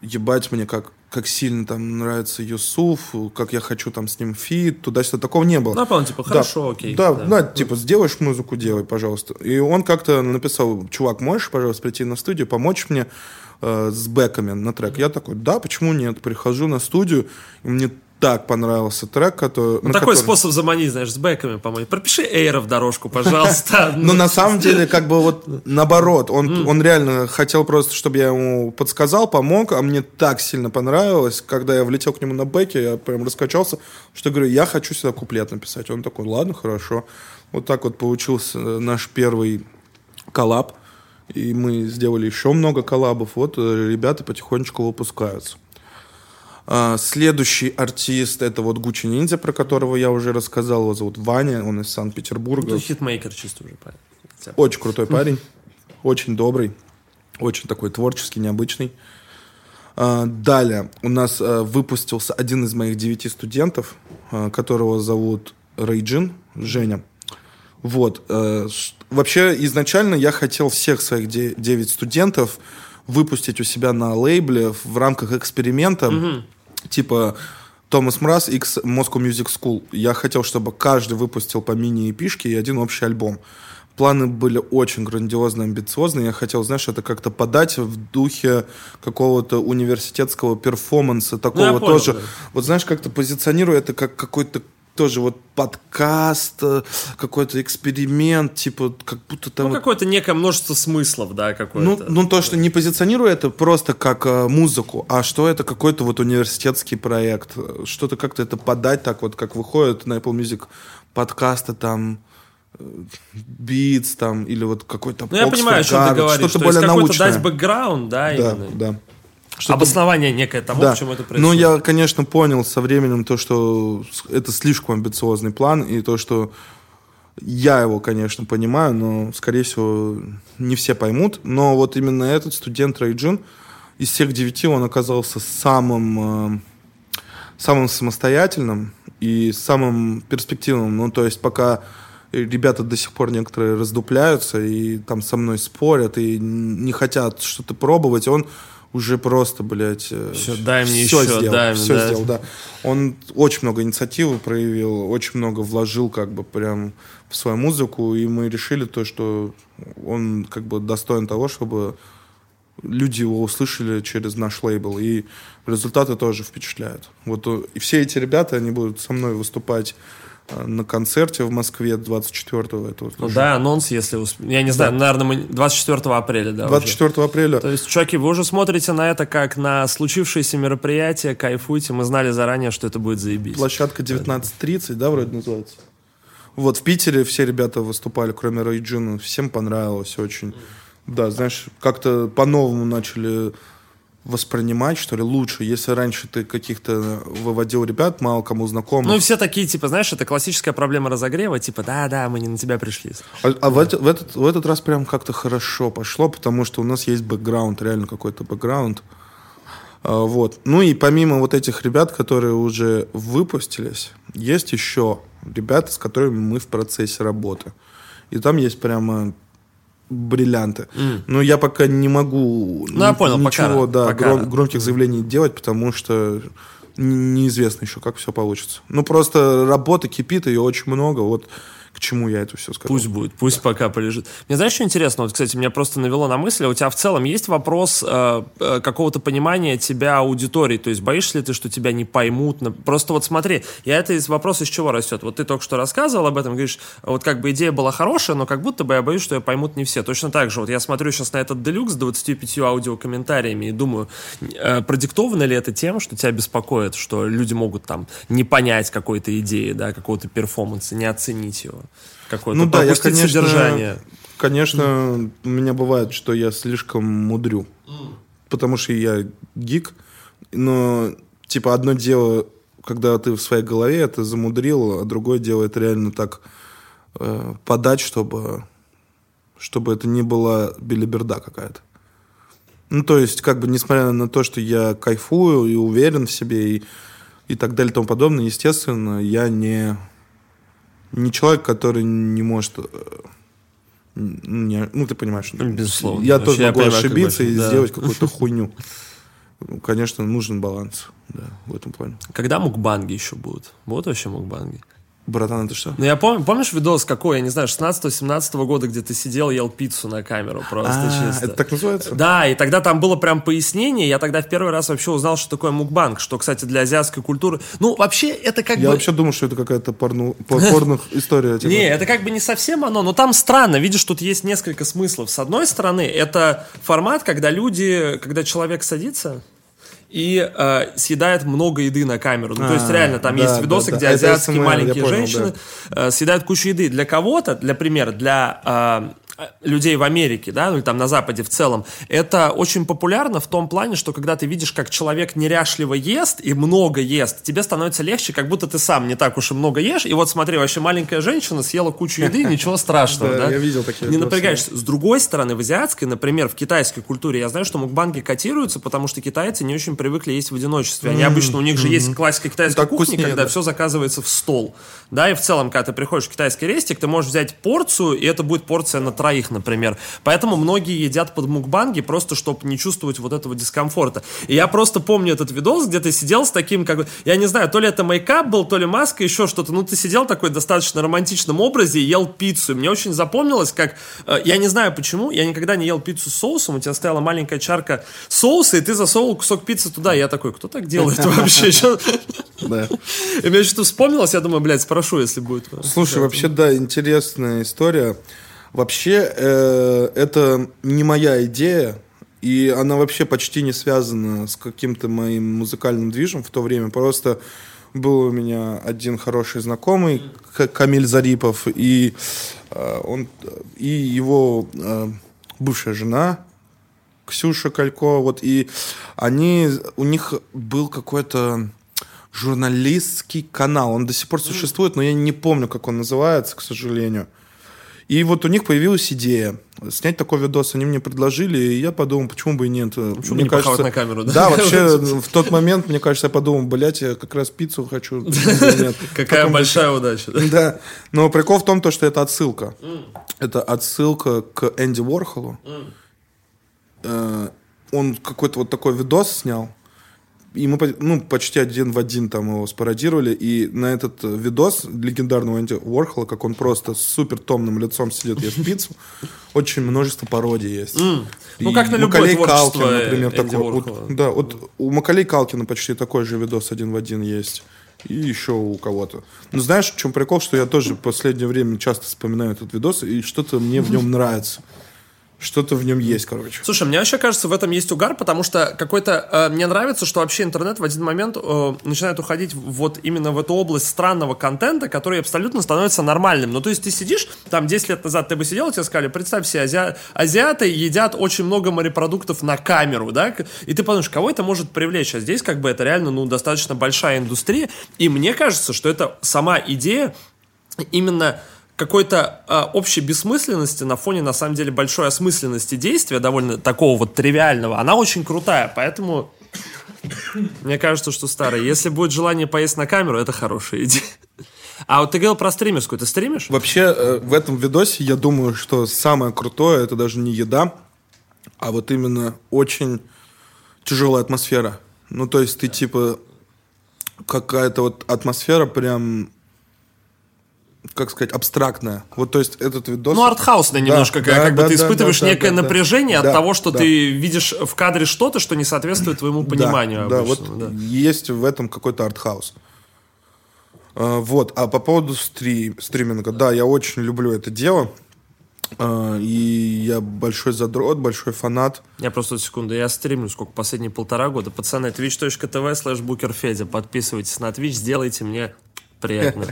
ебать мне как как сильно там нравится Юсуф, как я хочу там с ним фит, туда-сюда, такого не было. Ну, понял, типа, хорошо, да, окей. Да, да, да, типа, сделаешь музыку, делай, пожалуйста. И он как-то написал, чувак, можешь, пожалуйста, прийти на студию, помочь мне э, с бэками на трек? Я такой, да, почему нет? Прихожу на студию, и мне так понравился трек, который... Ну, такой который... способ заманить, знаешь, с бэками помочь. Пропиши Эйра в дорожку, пожалуйста. Но на самом деле, как бы вот наоборот, он, он реально хотел просто, чтобы я ему подсказал, помог, а мне так сильно понравилось, когда я влетел к нему на бэке, я прям раскачался, что говорю, я хочу сюда куплет написать. Он такой, ладно, хорошо. Вот так вот получился наш первый коллаб, и мы сделали еще много коллабов. Вот э, ребята потихонечку выпускаются. А, следующий артист это вот Gucci Ninja, про которого я уже рассказал. Его зовут Ваня, он из Санкт-Петербурга. Ну, хитмейкер чисто уже парень. Очень крутой парень, очень добрый, очень такой творческий, необычный. А, далее у нас а, выпустился один из моих девяти студентов, которого зовут Рейджин, Женя. Вот. Вообще, изначально я хотел всех своих девять студентов выпустить у себя на лейбле в рамках эксперимента. Угу типа Томас Мраз X Moscow Music School. Я хотел, чтобы каждый выпустил по мини-эпишке и один общий альбом. Планы были очень грандиозные, амбициозные. Я хотел, знаешь, это как-то подать в духе какого-то университетского перформанса, такого ну, тоже. да. Вот знаешь, как-то позиционирую это как какой-то тоже вот подкаст, э, какой-то эксперимент, типа как будто там... Ну, какое-то некое множество смыслов, да, какое-то. Ну, ну, то, что не позиционирую это просто как э, музыку, а что это какой-то вот университетский проект, что-то как-то это подать так вот, как выходит на Apple Music подкасты там, битс э, там, или вот какой-то Ну, я понимаю, о чем ты говоришь. Что-то более научное. дать бэкграунд, да, да, именно. Да, что Обоснование некое тому, да. почему это происходит. Ну, я, конечно, понял со временем то, что это слишком амбициозный план, и то, что я его, конечно, понимаю, но, скорее всего, не все поймут. Но вот именно этот студент Райджин, из всех девяти он оказался самым, э, самым самостоятельным и самым перспективным. Ну, то есть пока ребята до сих пор некоторые раздупляются и там со мной спорят и не хотят что-то пробовать, он уже просто, блядь, э, все, дай мне все еще, сделал, дай все да. сделал, да. Он очень много инициативы проявил, очень много вложил как бы прям в свою музыку, и мы решили то, что он как бы достоин того, чтобы люди его услышали через наш лейбл, и результаты тоже впечатляют. Вот э, и все эти ребята, они будут со мной выступать на концерте в Москве 24-го. Это вот ну, да, анонс, если... Усп... Я не знаю, да. наверное, мы 24 апреля, да, 24 уже. апреля. То есть, чуваки, вы уже смотрите на это как на случившееся мероприятие, кайфуйте. Мы знали заранее, что это будет заебись. Площадка 19.30, да, вроде называется? Вот в Питере все ребята выступали, кроме Рейджина. Всем понравилось очень. Да, знаешь, как-то по-новому начали воспринимать, что ли, лучше. Если раньше ты каких-то выводил ребят, мало кому знакомых. Ну, все такие, типа, знаешь, это классическая проблема разогрева, типа, да-да, мы не на тебя пришли. А, а в, в, этот, в этот раз прям как-то хорошо пошло, потому что у нас есть бэкграунд, реально какой-то бэкграунд. А, вот. Ну и помимо вот этих ребят, которые уже выпустились, есть еще ребята, с которыми мы в процессе работы. И там есть прямо бриллианты. Mm. Но я пока не могу ну, я понял, ничего пока, да, пока. Гром, громких заявлений делать, потому что неизвестно еще, как все получится. Ну, просто работа кипит, ее очень много. Вот к чему я это все сказал. Пусть будет, пусть да. пока полежит. Мне знаешь, что интересно? Вот, кстати, меня просто навело на мысль, а у тебя в целом есть вопрос э, э, какого-то понимания тебя аудитории? То есть боишься ли ты, что тебя не поймут? Просто вот смотри, я это из вопроса из чего растет? Вот ты только что рассказывал об этом, говоришь, вот как бы идея была хорошая, но как будто бы я боюсь, что ее поймут не все. Точно так же, вот я смотрю сейчас на этот делюкс с 25 аудиокомментариями и думаю, э, продиктовано ли это тем, что тебя беспокоит, что люди могут там не понять какой-то идеи, да, какого-то перформанса, не оценить его? Какое-то, ну, да, я, конечно, содержание. Конечно, mm. у меня бывает, что я слишком мудрю. Mm. Потому что я гик, но типа одно дело, когда ты в своей голове это замудрил, а другое дело это реально так э, подать, чтобы, чтобы это не была билиберда какая-то. Ну, то есть, как бы, несмотря на то, что я кайфую и уверен в себе и, и так далее и тому подобное, естественно, я не, не человек, который не может... Э, не, ну, ты понимаешь. Безусловно. Я тоже могу понимаю, ошибиться и да. сделать какую-то хуйню. Конечно, нужен баланс да, в этом плане. Когда мукбанги еще будут? Будут вообще мукбанги? Братан, это что? Ну, я помню, помнишь видос какой, я не знаю, 16-17 года, где ты сидел, ел пиццу на камеру просто а, чисто. это так называется? Да, и тогда там было прям пояснение, я тогда в первый раз вообще узнал, что такое мукбанг, что, кстати, для азиатской культуры... Ну, вообще, это как я бы... Я вообще думал, что это какая-то порно... порных история. Типа. Не, это как бы не совсем оно, но там странно, видишь, тут есть несколько смыслов. С одной стороны, это формат, когда люди, когда человек садится, и э, съедает много еды на камеру. Ну, а, то есть, а, реально, там да, есть видосы, да, где да. азиатские маленькие понял, женщины да. э, съедают кучу еды. Для кого-то, для примера, для э, людей в Америке, да, ну или там на Западе в целом, это очень популярно в том плане, что когда ты видишь, как человек неряшливо ест и много ест, тебе становится легче, как будто ты сам не так уж и много ешь, и вот смотри, вообще маленькая женщина съела кучу еды, ничего страшного, да? я видел такие Не напрягаешься. С другой стороны, в азиатской, например, в китайской культуре, я знаю, что мукбанги котируются, потому что китайцы не очень привыкли есть в одиночестве. Они обычно, у них же есть классика китайской кухни, когда все заказывается в стол, да, и в целом, когда ты приходишь в китайский рестик, ты можешь взять порцию, и это будет порция на троих например. Поэтому многие едят под мукбанги просто, чтобы не чувствовать вот этого дискомфорта. И я просто помню этот видос, где ты сидел с таким, как бы, я не знаю, то ли это мейкап был, то ли маска, еще что-то. Ну, ты сидел такой достаточно романтичном образе и ел пиццу. И мне очень запомнилось, как, э, я не знаю почему, я никогда не ел пиццу с соусом, у тебя стояла маленькая чарка соуса, и ты засовывал кусок пиццы туда. И я такой, кто так делает вообще? И мне что-то вспомнилось, я думаю, блядь, спрошу, если будет. Слушай, вообще, да, интересная история. Вообще, э, это не моя идея, и она вообще почти не связана с каким-то моим музыкальным движем в то время. Просто был у меня один хороший знакомый, Камиль Зарипов, и, э, он, и его э, бывшая жена, Ксюша Калько, вот, и они, у них был какой-то журналистский канал, он до сих пор существует, но я не помню, как он называется, к сожалению. И вот у них появилась идея снять такой видос. Они мне предложили, и я подумал, почему бы и нет. Почему мне не кажется, на камеру, да? Да, вообще в тот момент, мне кажется, я подумал, блядь, я как раз пиццу хочу. Какая большая удача. Да. Но прикол в том, что это отсылка. Это отсылка к Энди Уорхолу. Э, он какой-то вот такой видос снял, и мы ну, почти один в один там его спародировали. И на этот видос легендарного Энди Уорхола, как он просто с супер томным лицом сидит, ест пиццу, очень множество пародий есть. Mm. Ну, как на любое Макалей Калкин, например, Энди такой. Вот, да, вот у Макалей Калкина почти такой же видос один в один есть. И еще у кого-то. Ну, знаешь, в чем прикол, что я тоже в последнее время часто вспоминаю этот видос, и что-то мне в нем нравится. Что-то в нем есть, короче. Слушай, мне вообще кажется, в этом есть угар, потому что какой-то... Э, мне нравится, что вообще интернет в один момент э, начинает уходить вот именно в эту область странного контента, который абсолютно становится нормальным. Ну, то есть ты сидишь, там 10 лет назад ты бы сидел, тебе сказали, представь себе, ази... азиаты едят очень много морепродуктов на камеру, да, и ты подумаешь, кого это может привлечь, а здесь как бы это реально, ну, достаточно большая индустрия, и мне кажется, что это сама идея именно какой-то э, общей бессмысленности на фоне, на самом деле, большой осмысленности действия, довольно такого вот тривиального, она очень крутая, поэтому мне кажется, что старый. Если будет желание поесть на камеру, это хорошая идея. А вот ты говорил про стримерскую, ты стримишь? Вообще, э, в этом видосе я думаю, что самое крутое, это даже не еда, а вот именно очень тяжелая атмосфера. Ну, то есть ты, типа, какая-то вот атмосфера прям как сказать, абстрактная. Вот, то есть, этот видос... Ну, артхаусная немножко, да, как, да, бы ты испытываешь да, некое да, напряжение да, от того, что да. ты видишь в кадре что-то, что не соответствует твоему пониманию. Да, обычно, да, вот да. есть в этом какой-то артхаус. А, вот, а по поводу стрим, стриминга, да, я очень люблю это дело. Uh, и я большой задрот, большой фанат. Я просто секунду, я стримлю сколько, последние полтора года. Пацаны, twitch.tv slash буkerфедя. Подписывайтесь на Twitch, сделайте мне Приятно.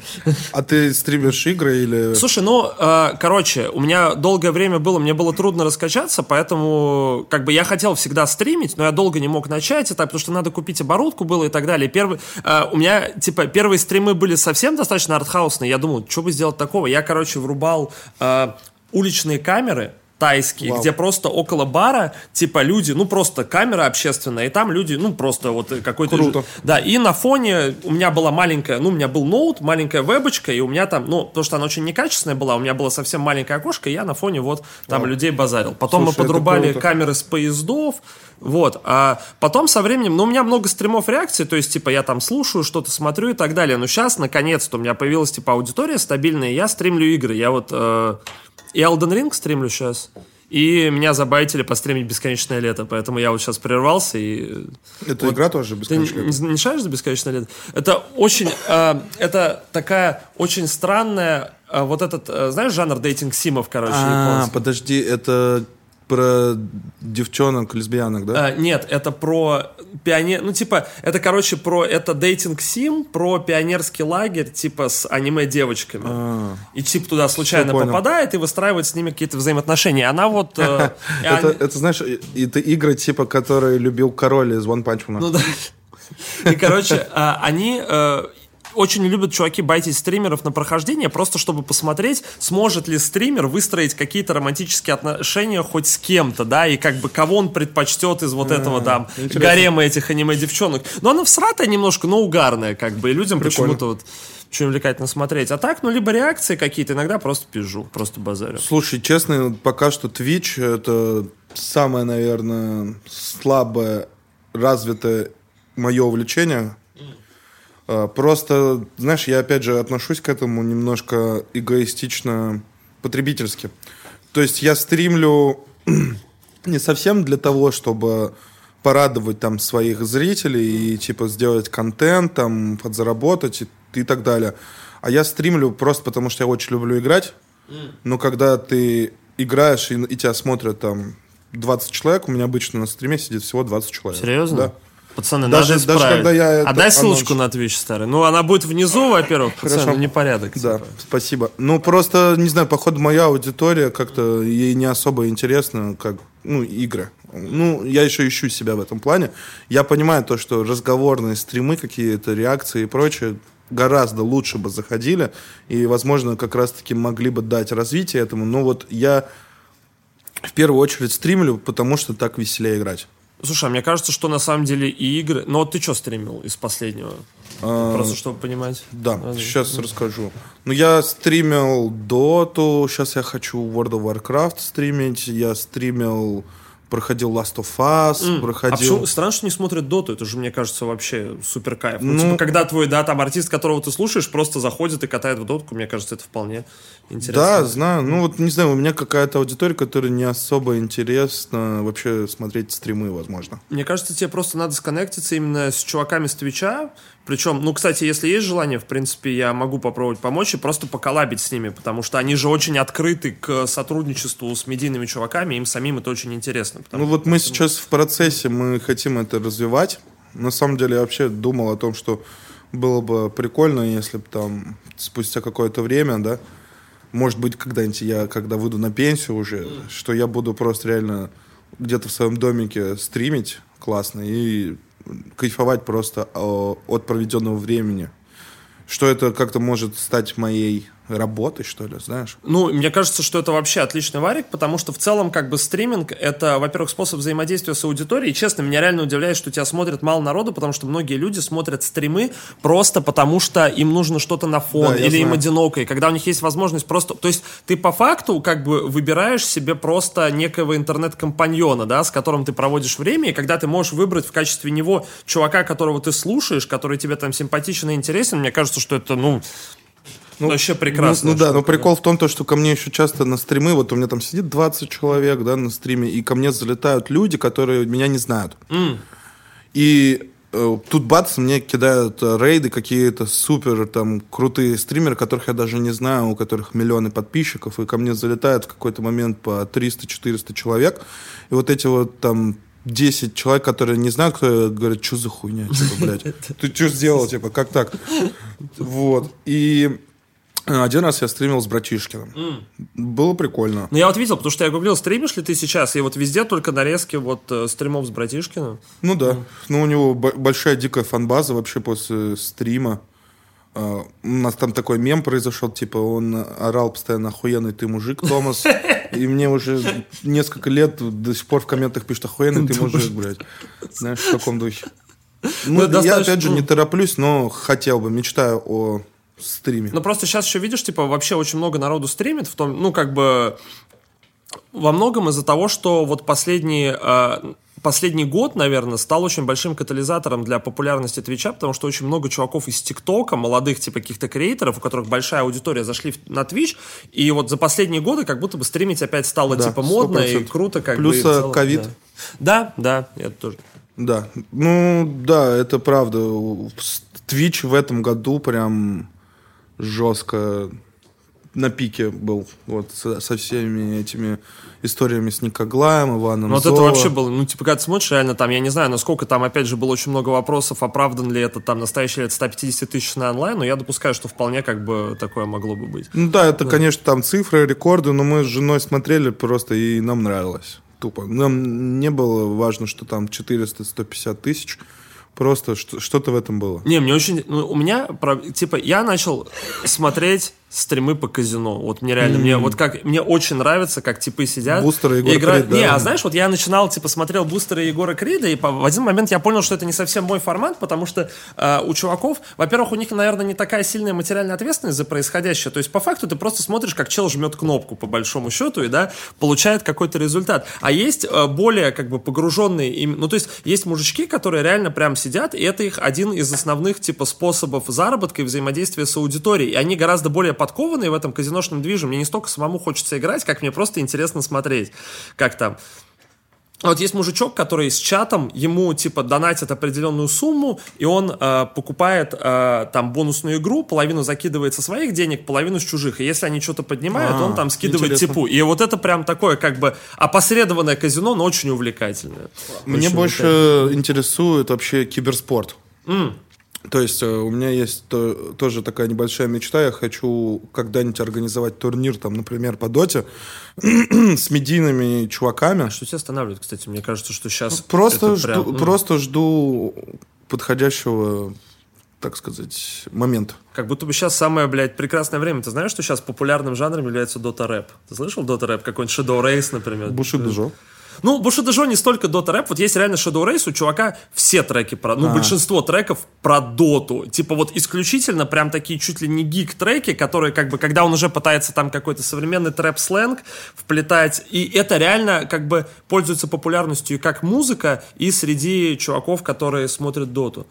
А ты стримишь игры или... Слушай, ну, э, короче, у меня долгое время было, мне было трудно раскачаться, поэтому, как бы, я хотел всегда стримить, но я долго не мог начать это, потому что надо купить оборудку было и так далее. Первый, э, у меня, типа, первые стримы были совсем достаточно артхаусные, я думал, что бы сделать такого? Я, короче, врубал э, уличные камеры, тайские, Вау. где просто около бара, типа люди, ну просто камера общественная, и там люди, ну просто вот какой-то... Круто. Да, и на фоне у меня была маленькая, ну у меня был ноут, маленькая вебочка, и у меня там, ну, потому что она очень некачественная была, у меня было совсем маленькое окошко, и я на фоне вот там Вау. людей базарил. Потом Слушай, мы подрубали камеры с поездов, вот, а потом со временем, ну, у меня много стримов реакции, то есть, типа, я там слушаю, что-то смотрю и так далее, но сейчас, наконец-то, у меня появилась, типа, аудитория стабильная, я стримлю игры, я вот... Э, и Elden Ring стримлю сейчас. И меня забайтили постримить «Бесконечное лето», поэтому я вот сейчас прервался и... Это вот, игра тоже «Бесконечное лето»? Ты не, не шаришь за «Бесконечное лето»? Это очень... Э, это такая очень странная... Э, вот этот, э, знаешь, жанр дейтинг-симов, короче, А, японский? подожди, это про девчонок, лесбиянок, да? А, нет, это про пионер... Ну, типа, это, короче, про... Это дейтинг-сим, про пионерский лагерь, типа, с аниме-девочками. А, и, типа, туда случайно попадает и выстраивает с ними какие-то взаимоотношения. Она вот... Э, это, знаешь, это игры, типа, которые любил король из One Punch Man. Ну, да. И, короче, а, они э, очень любят чуваки байтить стримеров на прохождение, просто чтобы посмотреть, сможет ли стример выстроить какие-то романтические отношения хоть с кем-то, да, и как бы кого он предпочтет из вот этого там гарема этих аниме-девчонок. Но она всратая немножко, но угарная, как бы, и людям почему-то вот очень увлекательно смотреть. А так, ну, либо реакции какие-то, иногда просто пижу, просто базарю. Слушай, честно, пока что Twitch это самое, наверное, слабое развитое мое увлечение просто, знаешь, я опять же отношусь к этому немножко эгоистично, потребительски. То есть я стримлю не совсем для того, чтобы порадовать там своих зрителей и типа сделать контент, там подзаработать и, и так далее. А я стримлю просто потому, что я очень люблю играть. Но когда ты играешь и, и тебя смотрят там 20 человек, у меня обычно на стриме сидит всего 20 человек. Серьезно? Да. Пацаны, даже, надо исправить. Даже когда я это Отдай ссылочку анонс... на Twitch, старый. Ну, она будет внизу, во-первых, пацаны, Хорошо. непорядок. Да, типа. спасибо. Ну, просто, не знаю, походу, моя аудитория как-то, ей не особо интересно, как, ну, игры. Ну, я еще ищу себя в этом плане. Я понимаю то, что разговорные стримы, какие-то реакции и прочее, гораздо лучше бы заходили, и, возможно, как раз-таки могли бы дать развитие этому. Но вот я в первую очередь стримлю, потому что так веселее играть. Слушай, а мне кажется, что на самом деле и игры... Ну вот ты что стримил из последнего? А, Просто чтобы понимать. Да, а, сейчас да. расскажу. Ну, я стримил Доту, сейчас я хочу World of Warcraft стримить, я стримил проходил Last of Us, mm. проходил... А почему странно, что не смотрят Доту? Это же, мне кажется, вообще супер кайф. Ну, ну, типа, когда твой, да, там артист, которого ты слушаешь, просто заходит и катает в дотку, мне кажется, это вполне интересно. Да, знаю. Ну, вот, не знаю, у меня какая-то аудитория, которая не особо интересно вообще смотреть стримы, возможно. Мне кажется, тебе просто надо сконнектиться именно с чуваками с Твича, причем, ну, кстати, если есть желание, в принципе, я могу попробовать помочь и просто поколабить с ними, потому что они же очень открыты к сотрудничеству с медийными чуваками, им самим это очень интересно. Ну, вот мы сейчас в процессе, мы хотим это развивать. На самом деле, я вообще думал о том, что было бы прикольно, если бы там спустя какое-то время, да, может быть, когда-нибудь я, когда выйду на пенсию уже, что я буду просто реально где-то в своем домике стримить классно и кайфовать просто от проведенного времени. Что это как-то может стать моей работы, что ли, знаешь? Ну, мне кажется, что это вообще отличный варик, потому что в целом, как бы, стриминг — это, во-первых, способ взаимодействия с аудиторией. И, честно, меня реально удивляет, что тебя смотрят мало народу, потому что многие люди смотрят стримы просто потому, что им нужно что-то на фон, да, или им одиноко, и когда у них есть возможность просто... То есть ты по факту, как бы, выбираешь себе просто некого интернет-компаньона, да, с которым ты проводишь время, и когда ты можешь выбрать в качестве него чувака, которого ты слушаешь, который тебе там симпатичен и интересен, мне кажется, что это, ну, ну, вообще прекрасно. Ну, ну да, но прикол в том, то, что ко мне еще часто на стримы, вот у меня там сидит 20 человек, да, на стриме, и ко мне залетают люди, которые меня не знают. Mm. И э, тут бац, мне кидают э, рейды какие-то супер там крутые стримеры, которых я даже не знаю, у которых миллионы подписчиков, и ко мне залетают в какой-то момент по 300-400 человек, и вот эти вот там 10 человек, которые не знают, кто говорят, что за хуйня, типа, блядь, ты что сделал, типа, как так? Вот. И один раз я стримил с братишкиным. Было прикольно. Ну, я вот видел, потому что я гуглил, стримишь ли ты сейчас, и вот везде только нарезки вот э, стримов с братишкиным. Ну да. Ну, у него большая дикая фанбаза вообще после стрима. А, У нас там такой мем произошел, типа, он орал постоянно охуенный ты мужик, Томас. И мне уже несколько лет до сих пор в комментах пишут охуенный ты мужик, блядь. Знаешь, в таком духе. Ну, я, достаточно, опять же, не ну. тороплюсь, но хотел бы, мечтаю о стриме. Ну, просто сейчас еще видишь, типа, вообще очень много народу стримит, в том, ну, как бы, во многом из-за того, что вот последние, э, последний год, наверное, стал очень большим катализатором для популярности Твича, потому что очень много чуваков из ТикТока, молодых, типа, каких-то креаторов, у которых большая аудитория, зашли на Твич, и вот за последние годы как будто бы стримить опять стало, Да, типа, модно и 100%. круто, как Плюс, бы. и э, ковид. Да, да, да, это тоже. Да, ну да, это правда. Twitch в этом году прям жестко на пике был вот со, со всеми этими историями с Никоглаем, Иваном Ну, вот это вообще было, ну, типа, когда ты смотришь, реально там, я не знаю, насколько там, опять же, было очень много вопросов, оправдан ли это там настоящий это 150 тысяч на онлайн, но я допускаю, что вполне как бы такое могло бы быть. Ну да, это, конечно, там цифры, рекорды, но мы с женой смотрели просто, и нам нравилось. Тупо. Нам не было важно, что там 400-150 тысяч. Просто что- что-то в этом было. Не, мне очень, ну, у меня, типа, я начал смотреть стримы по казино. Вот мне реально, мне вот как, мне очень нравится, как типы сидят. Бустеры и Егора играют. Крида, Не, да. а знаешь, вот я начинал, типа, смотрел бустеры Егора Крида, и по- в один момент я понял, что это не совсем мой формат, потому что э, у чуваков, во-первых, у них, наверное, не такая сильная материальная ответственность за происходящее. То есть, по факту, ты просто смотришь, как чел жмет кнопку, по большому счету, и, да, получает какой-то результат. А есть э, более, как бы, погруженные, ну, то есть, есть мужички, которые реально прям сидят, и это их один из основных, типа, способов заработка и взаимодействия с аудиторией. И они гораздо более подкованные в этом казиношном движе. Мне не столько самому хочется играть, как мне просто интересно смотреть, как там. А Вот есть мужичок, который с чатом, ему типа донатят определенную сумму, и он э, покупает э, там бонусную игру, половину закидывает со своих денег, половину с чужих. И если они что-то поднимают, А, он там скидывает интересно. типу. И вот это прям такое как бы опосредованное казино, но очень увлекательное. Мне Очень больше интересует вообще киберспорт. То есть э, у меня есть то- тоже такая небольшая мечта. Я хочу когда-нибудь организовать турнир, там, например, по доте с медийными чуваками. Что тебя останавливает, кстати? Мне кажется, что сейчас Просто жду, просто жду подходящего, так сказать, момента. Как будто бы сейчас самое, блядь, прекрасное время. Ты знаешь, что сейчас популярным жанром является Дота рэп? Ты слышал Дота рэп? Какой-нибудь Shadow Race, например? Буши Джо. Ну, Bushido Joe не столько Dota рэп, вот есть реально Shadow Race, у чувака все треки про, ну, большинство треков про доту. Типа вот исключительно прям такие чуть ли не гик-треки, которые как бы, когда он уже пытается там какой-то современный трэп-сленг вплетать, и это реально как бы пользуется популярностью и как музыка, и среди чуваков, которые смотрят доту.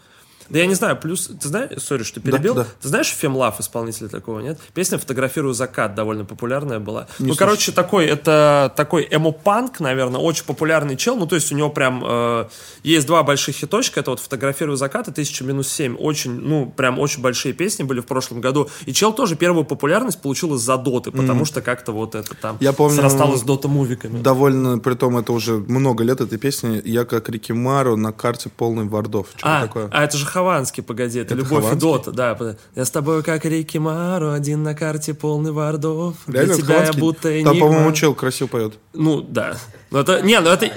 Да я не знаю, плюс, ты знаешь, сори, что перебил, да. ты знаешь Фемлав исполнителя такого, нет? Песня «Фотографирую закат» довольно популярная была. ну, слышал. короче, такой, это такой эмо-панк, наверное, очень популярный чел, ну, то есть у него прям э, есть два больших хиточка, это вот «Фотографирую закат» и «1000 минус 7», очень, ну, прям очень большие песни были в прошлом году, и чел тоже первую популярность получил из-за доты, потому что как-то вот это там Я помню, срасталось с дота-мувиками. Довольно, при том это уже много лет этой песни. Я как Рикимару на карте полный вардов. Что А, такое? а это же Хованский, погоди, это, «Любовь Хованский? и Дота», да. Я с тобой как Рики Мару, один на карте полный вардов. Реально, Для тебя Хованский? я будто Там, энигма. по-моему, чел красиво поет. Ну, да. Ну, это, не, ну это...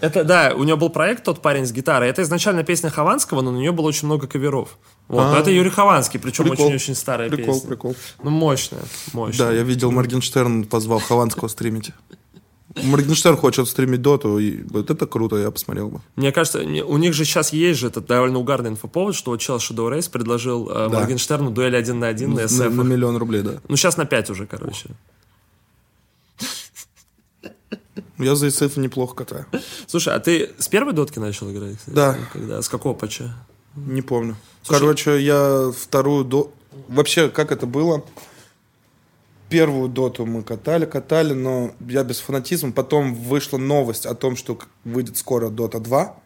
Это, да, у него был проект «Тот парень с гитарой». Это изначально песня Хованского, но на нее было очень много каверов. Вот, но А. это Юрий Хованский, причем Прикол. очень-очень старая Прикол, песня. прикол. Ну, мощная, мощная. Да, я видел, Моргенштерн позвал Хованского стримить. Моргенштерн хочет стримить доту, и вот это круто, я посмотрел бы. Мне кажется, у них же сейчас есть же этот довольно угарный инфоповод, что вот чел Shadow Race предложил э, Да. Моргенштерну дуэль один на один на На, SF. на миллион рублей, да. Ну, сейчас на 5 уже, короче. Я за ИСФ неплохо катаю. Слушай, а ты с первой дотки начал играть? кстати? Да. Когда? С какого патча? Не помню. Короче, я вторую до... Вообще, как это было? Первую доту мы катали, катали, но я без фанатизма. Потом вышла новость о том, что выйдет скоро Дота 2.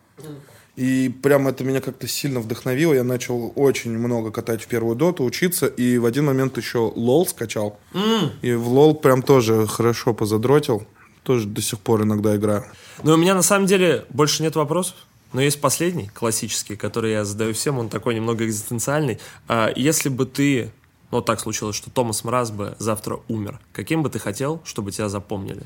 И прям это меня как-то сильно вдохновило. Я начал очень много катать в первую доту, учиться. И в один момент еще лол скачал. И в лол прям тоже хорошо позадротил. Тоже до сих пор иногда играю. Ну, у меня на самом деле больше нет вопросов. Но есть последний, классический, который я задаю всем, он такой немного экзистенциальный. А если бы ты, ну так случилось, что Томас Мраз бы завтра умер, каким бы ты хотел, чтобы тебя запомнили?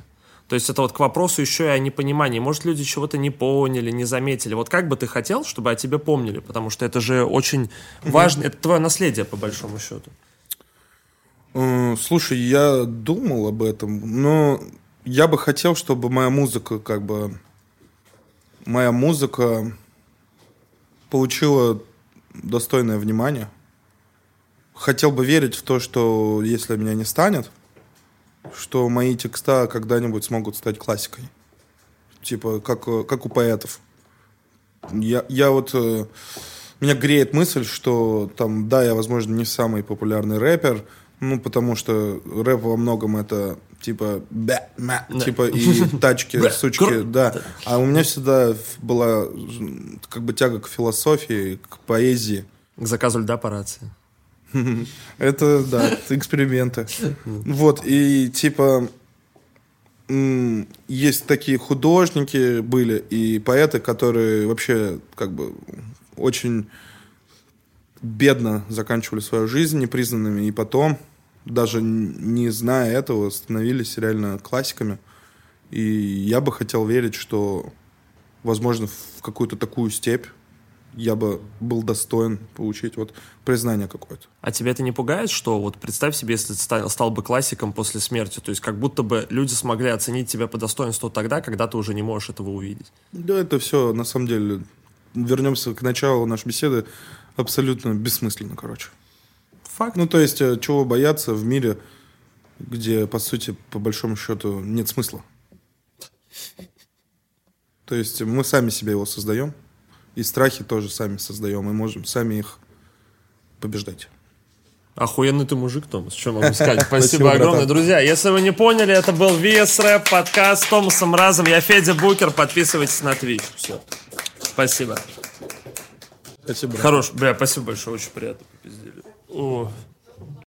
То есть это вот к вопросу еще и о непонимании. Может, люди чего-то не поняли, не заметили. Вот как бы ты хотел, чтобы о тебе помнили? Потому что это же очень важно. Это твое наследие, по большому счету. Э, слушай, я думал об этом, но я бы хотел, чтобы моя музыка, как бы, моя музыка получила достойное внимание. Хотел бы верить в то, что если меня не станет, что мои текста когда-нибудь смогут стать классикой. Типа, как, как у поэтов. Я, я вот... Э, меня греет мысль, что там, да, я, возможно, не самый популярный рэпер, ну, потому что рэп во многом это типа бя, мя, да. типа и тачки, сучки, да. А у меня всегда была как бы тяга к философии, к поэзии. К заказу льда по рации. Это, да, эксперименты. Вот, и типа есть такие художники были и поэты, которые вообще как бы очень бедно заканчивали свою жизнь непризнанными, и потом, даже не зная этого, становились реально классиками. И я бы хотел верить, что, возможно, в какую-то такую степь я бы был достоин получить вот признание какое-то. А тебя это не пугает, что вот представь себе, если ты стал, стал бы классиком после смерти, то есть как будто бы люди смогли оценить тебя по достоинству тогда, когда ты уже не можешь этого увидеть? Да, это все на самом деле. Вернемся к началу нашей беседы. Абсолютно бессмысленно, короче. Факт. Ну, то есть, э, чего бояться в мире, где, по сути, по большому счету, нет смысла. То есть мы сами себе его создаем. И страхи тоже сами создаем, и можем сами их побеждать. Охуенный ты мужик, Томас. Что могу сказать? Спасибо огромное. Друзья, если вы не поняли, это был VS Rap подкаст с Томасом Разом. Я Федя Букер. Подписывайтесь на Twitch. Все. Спасибо. Спасибо. Хорош. Бля, спасибо большое. Очень приятно. О.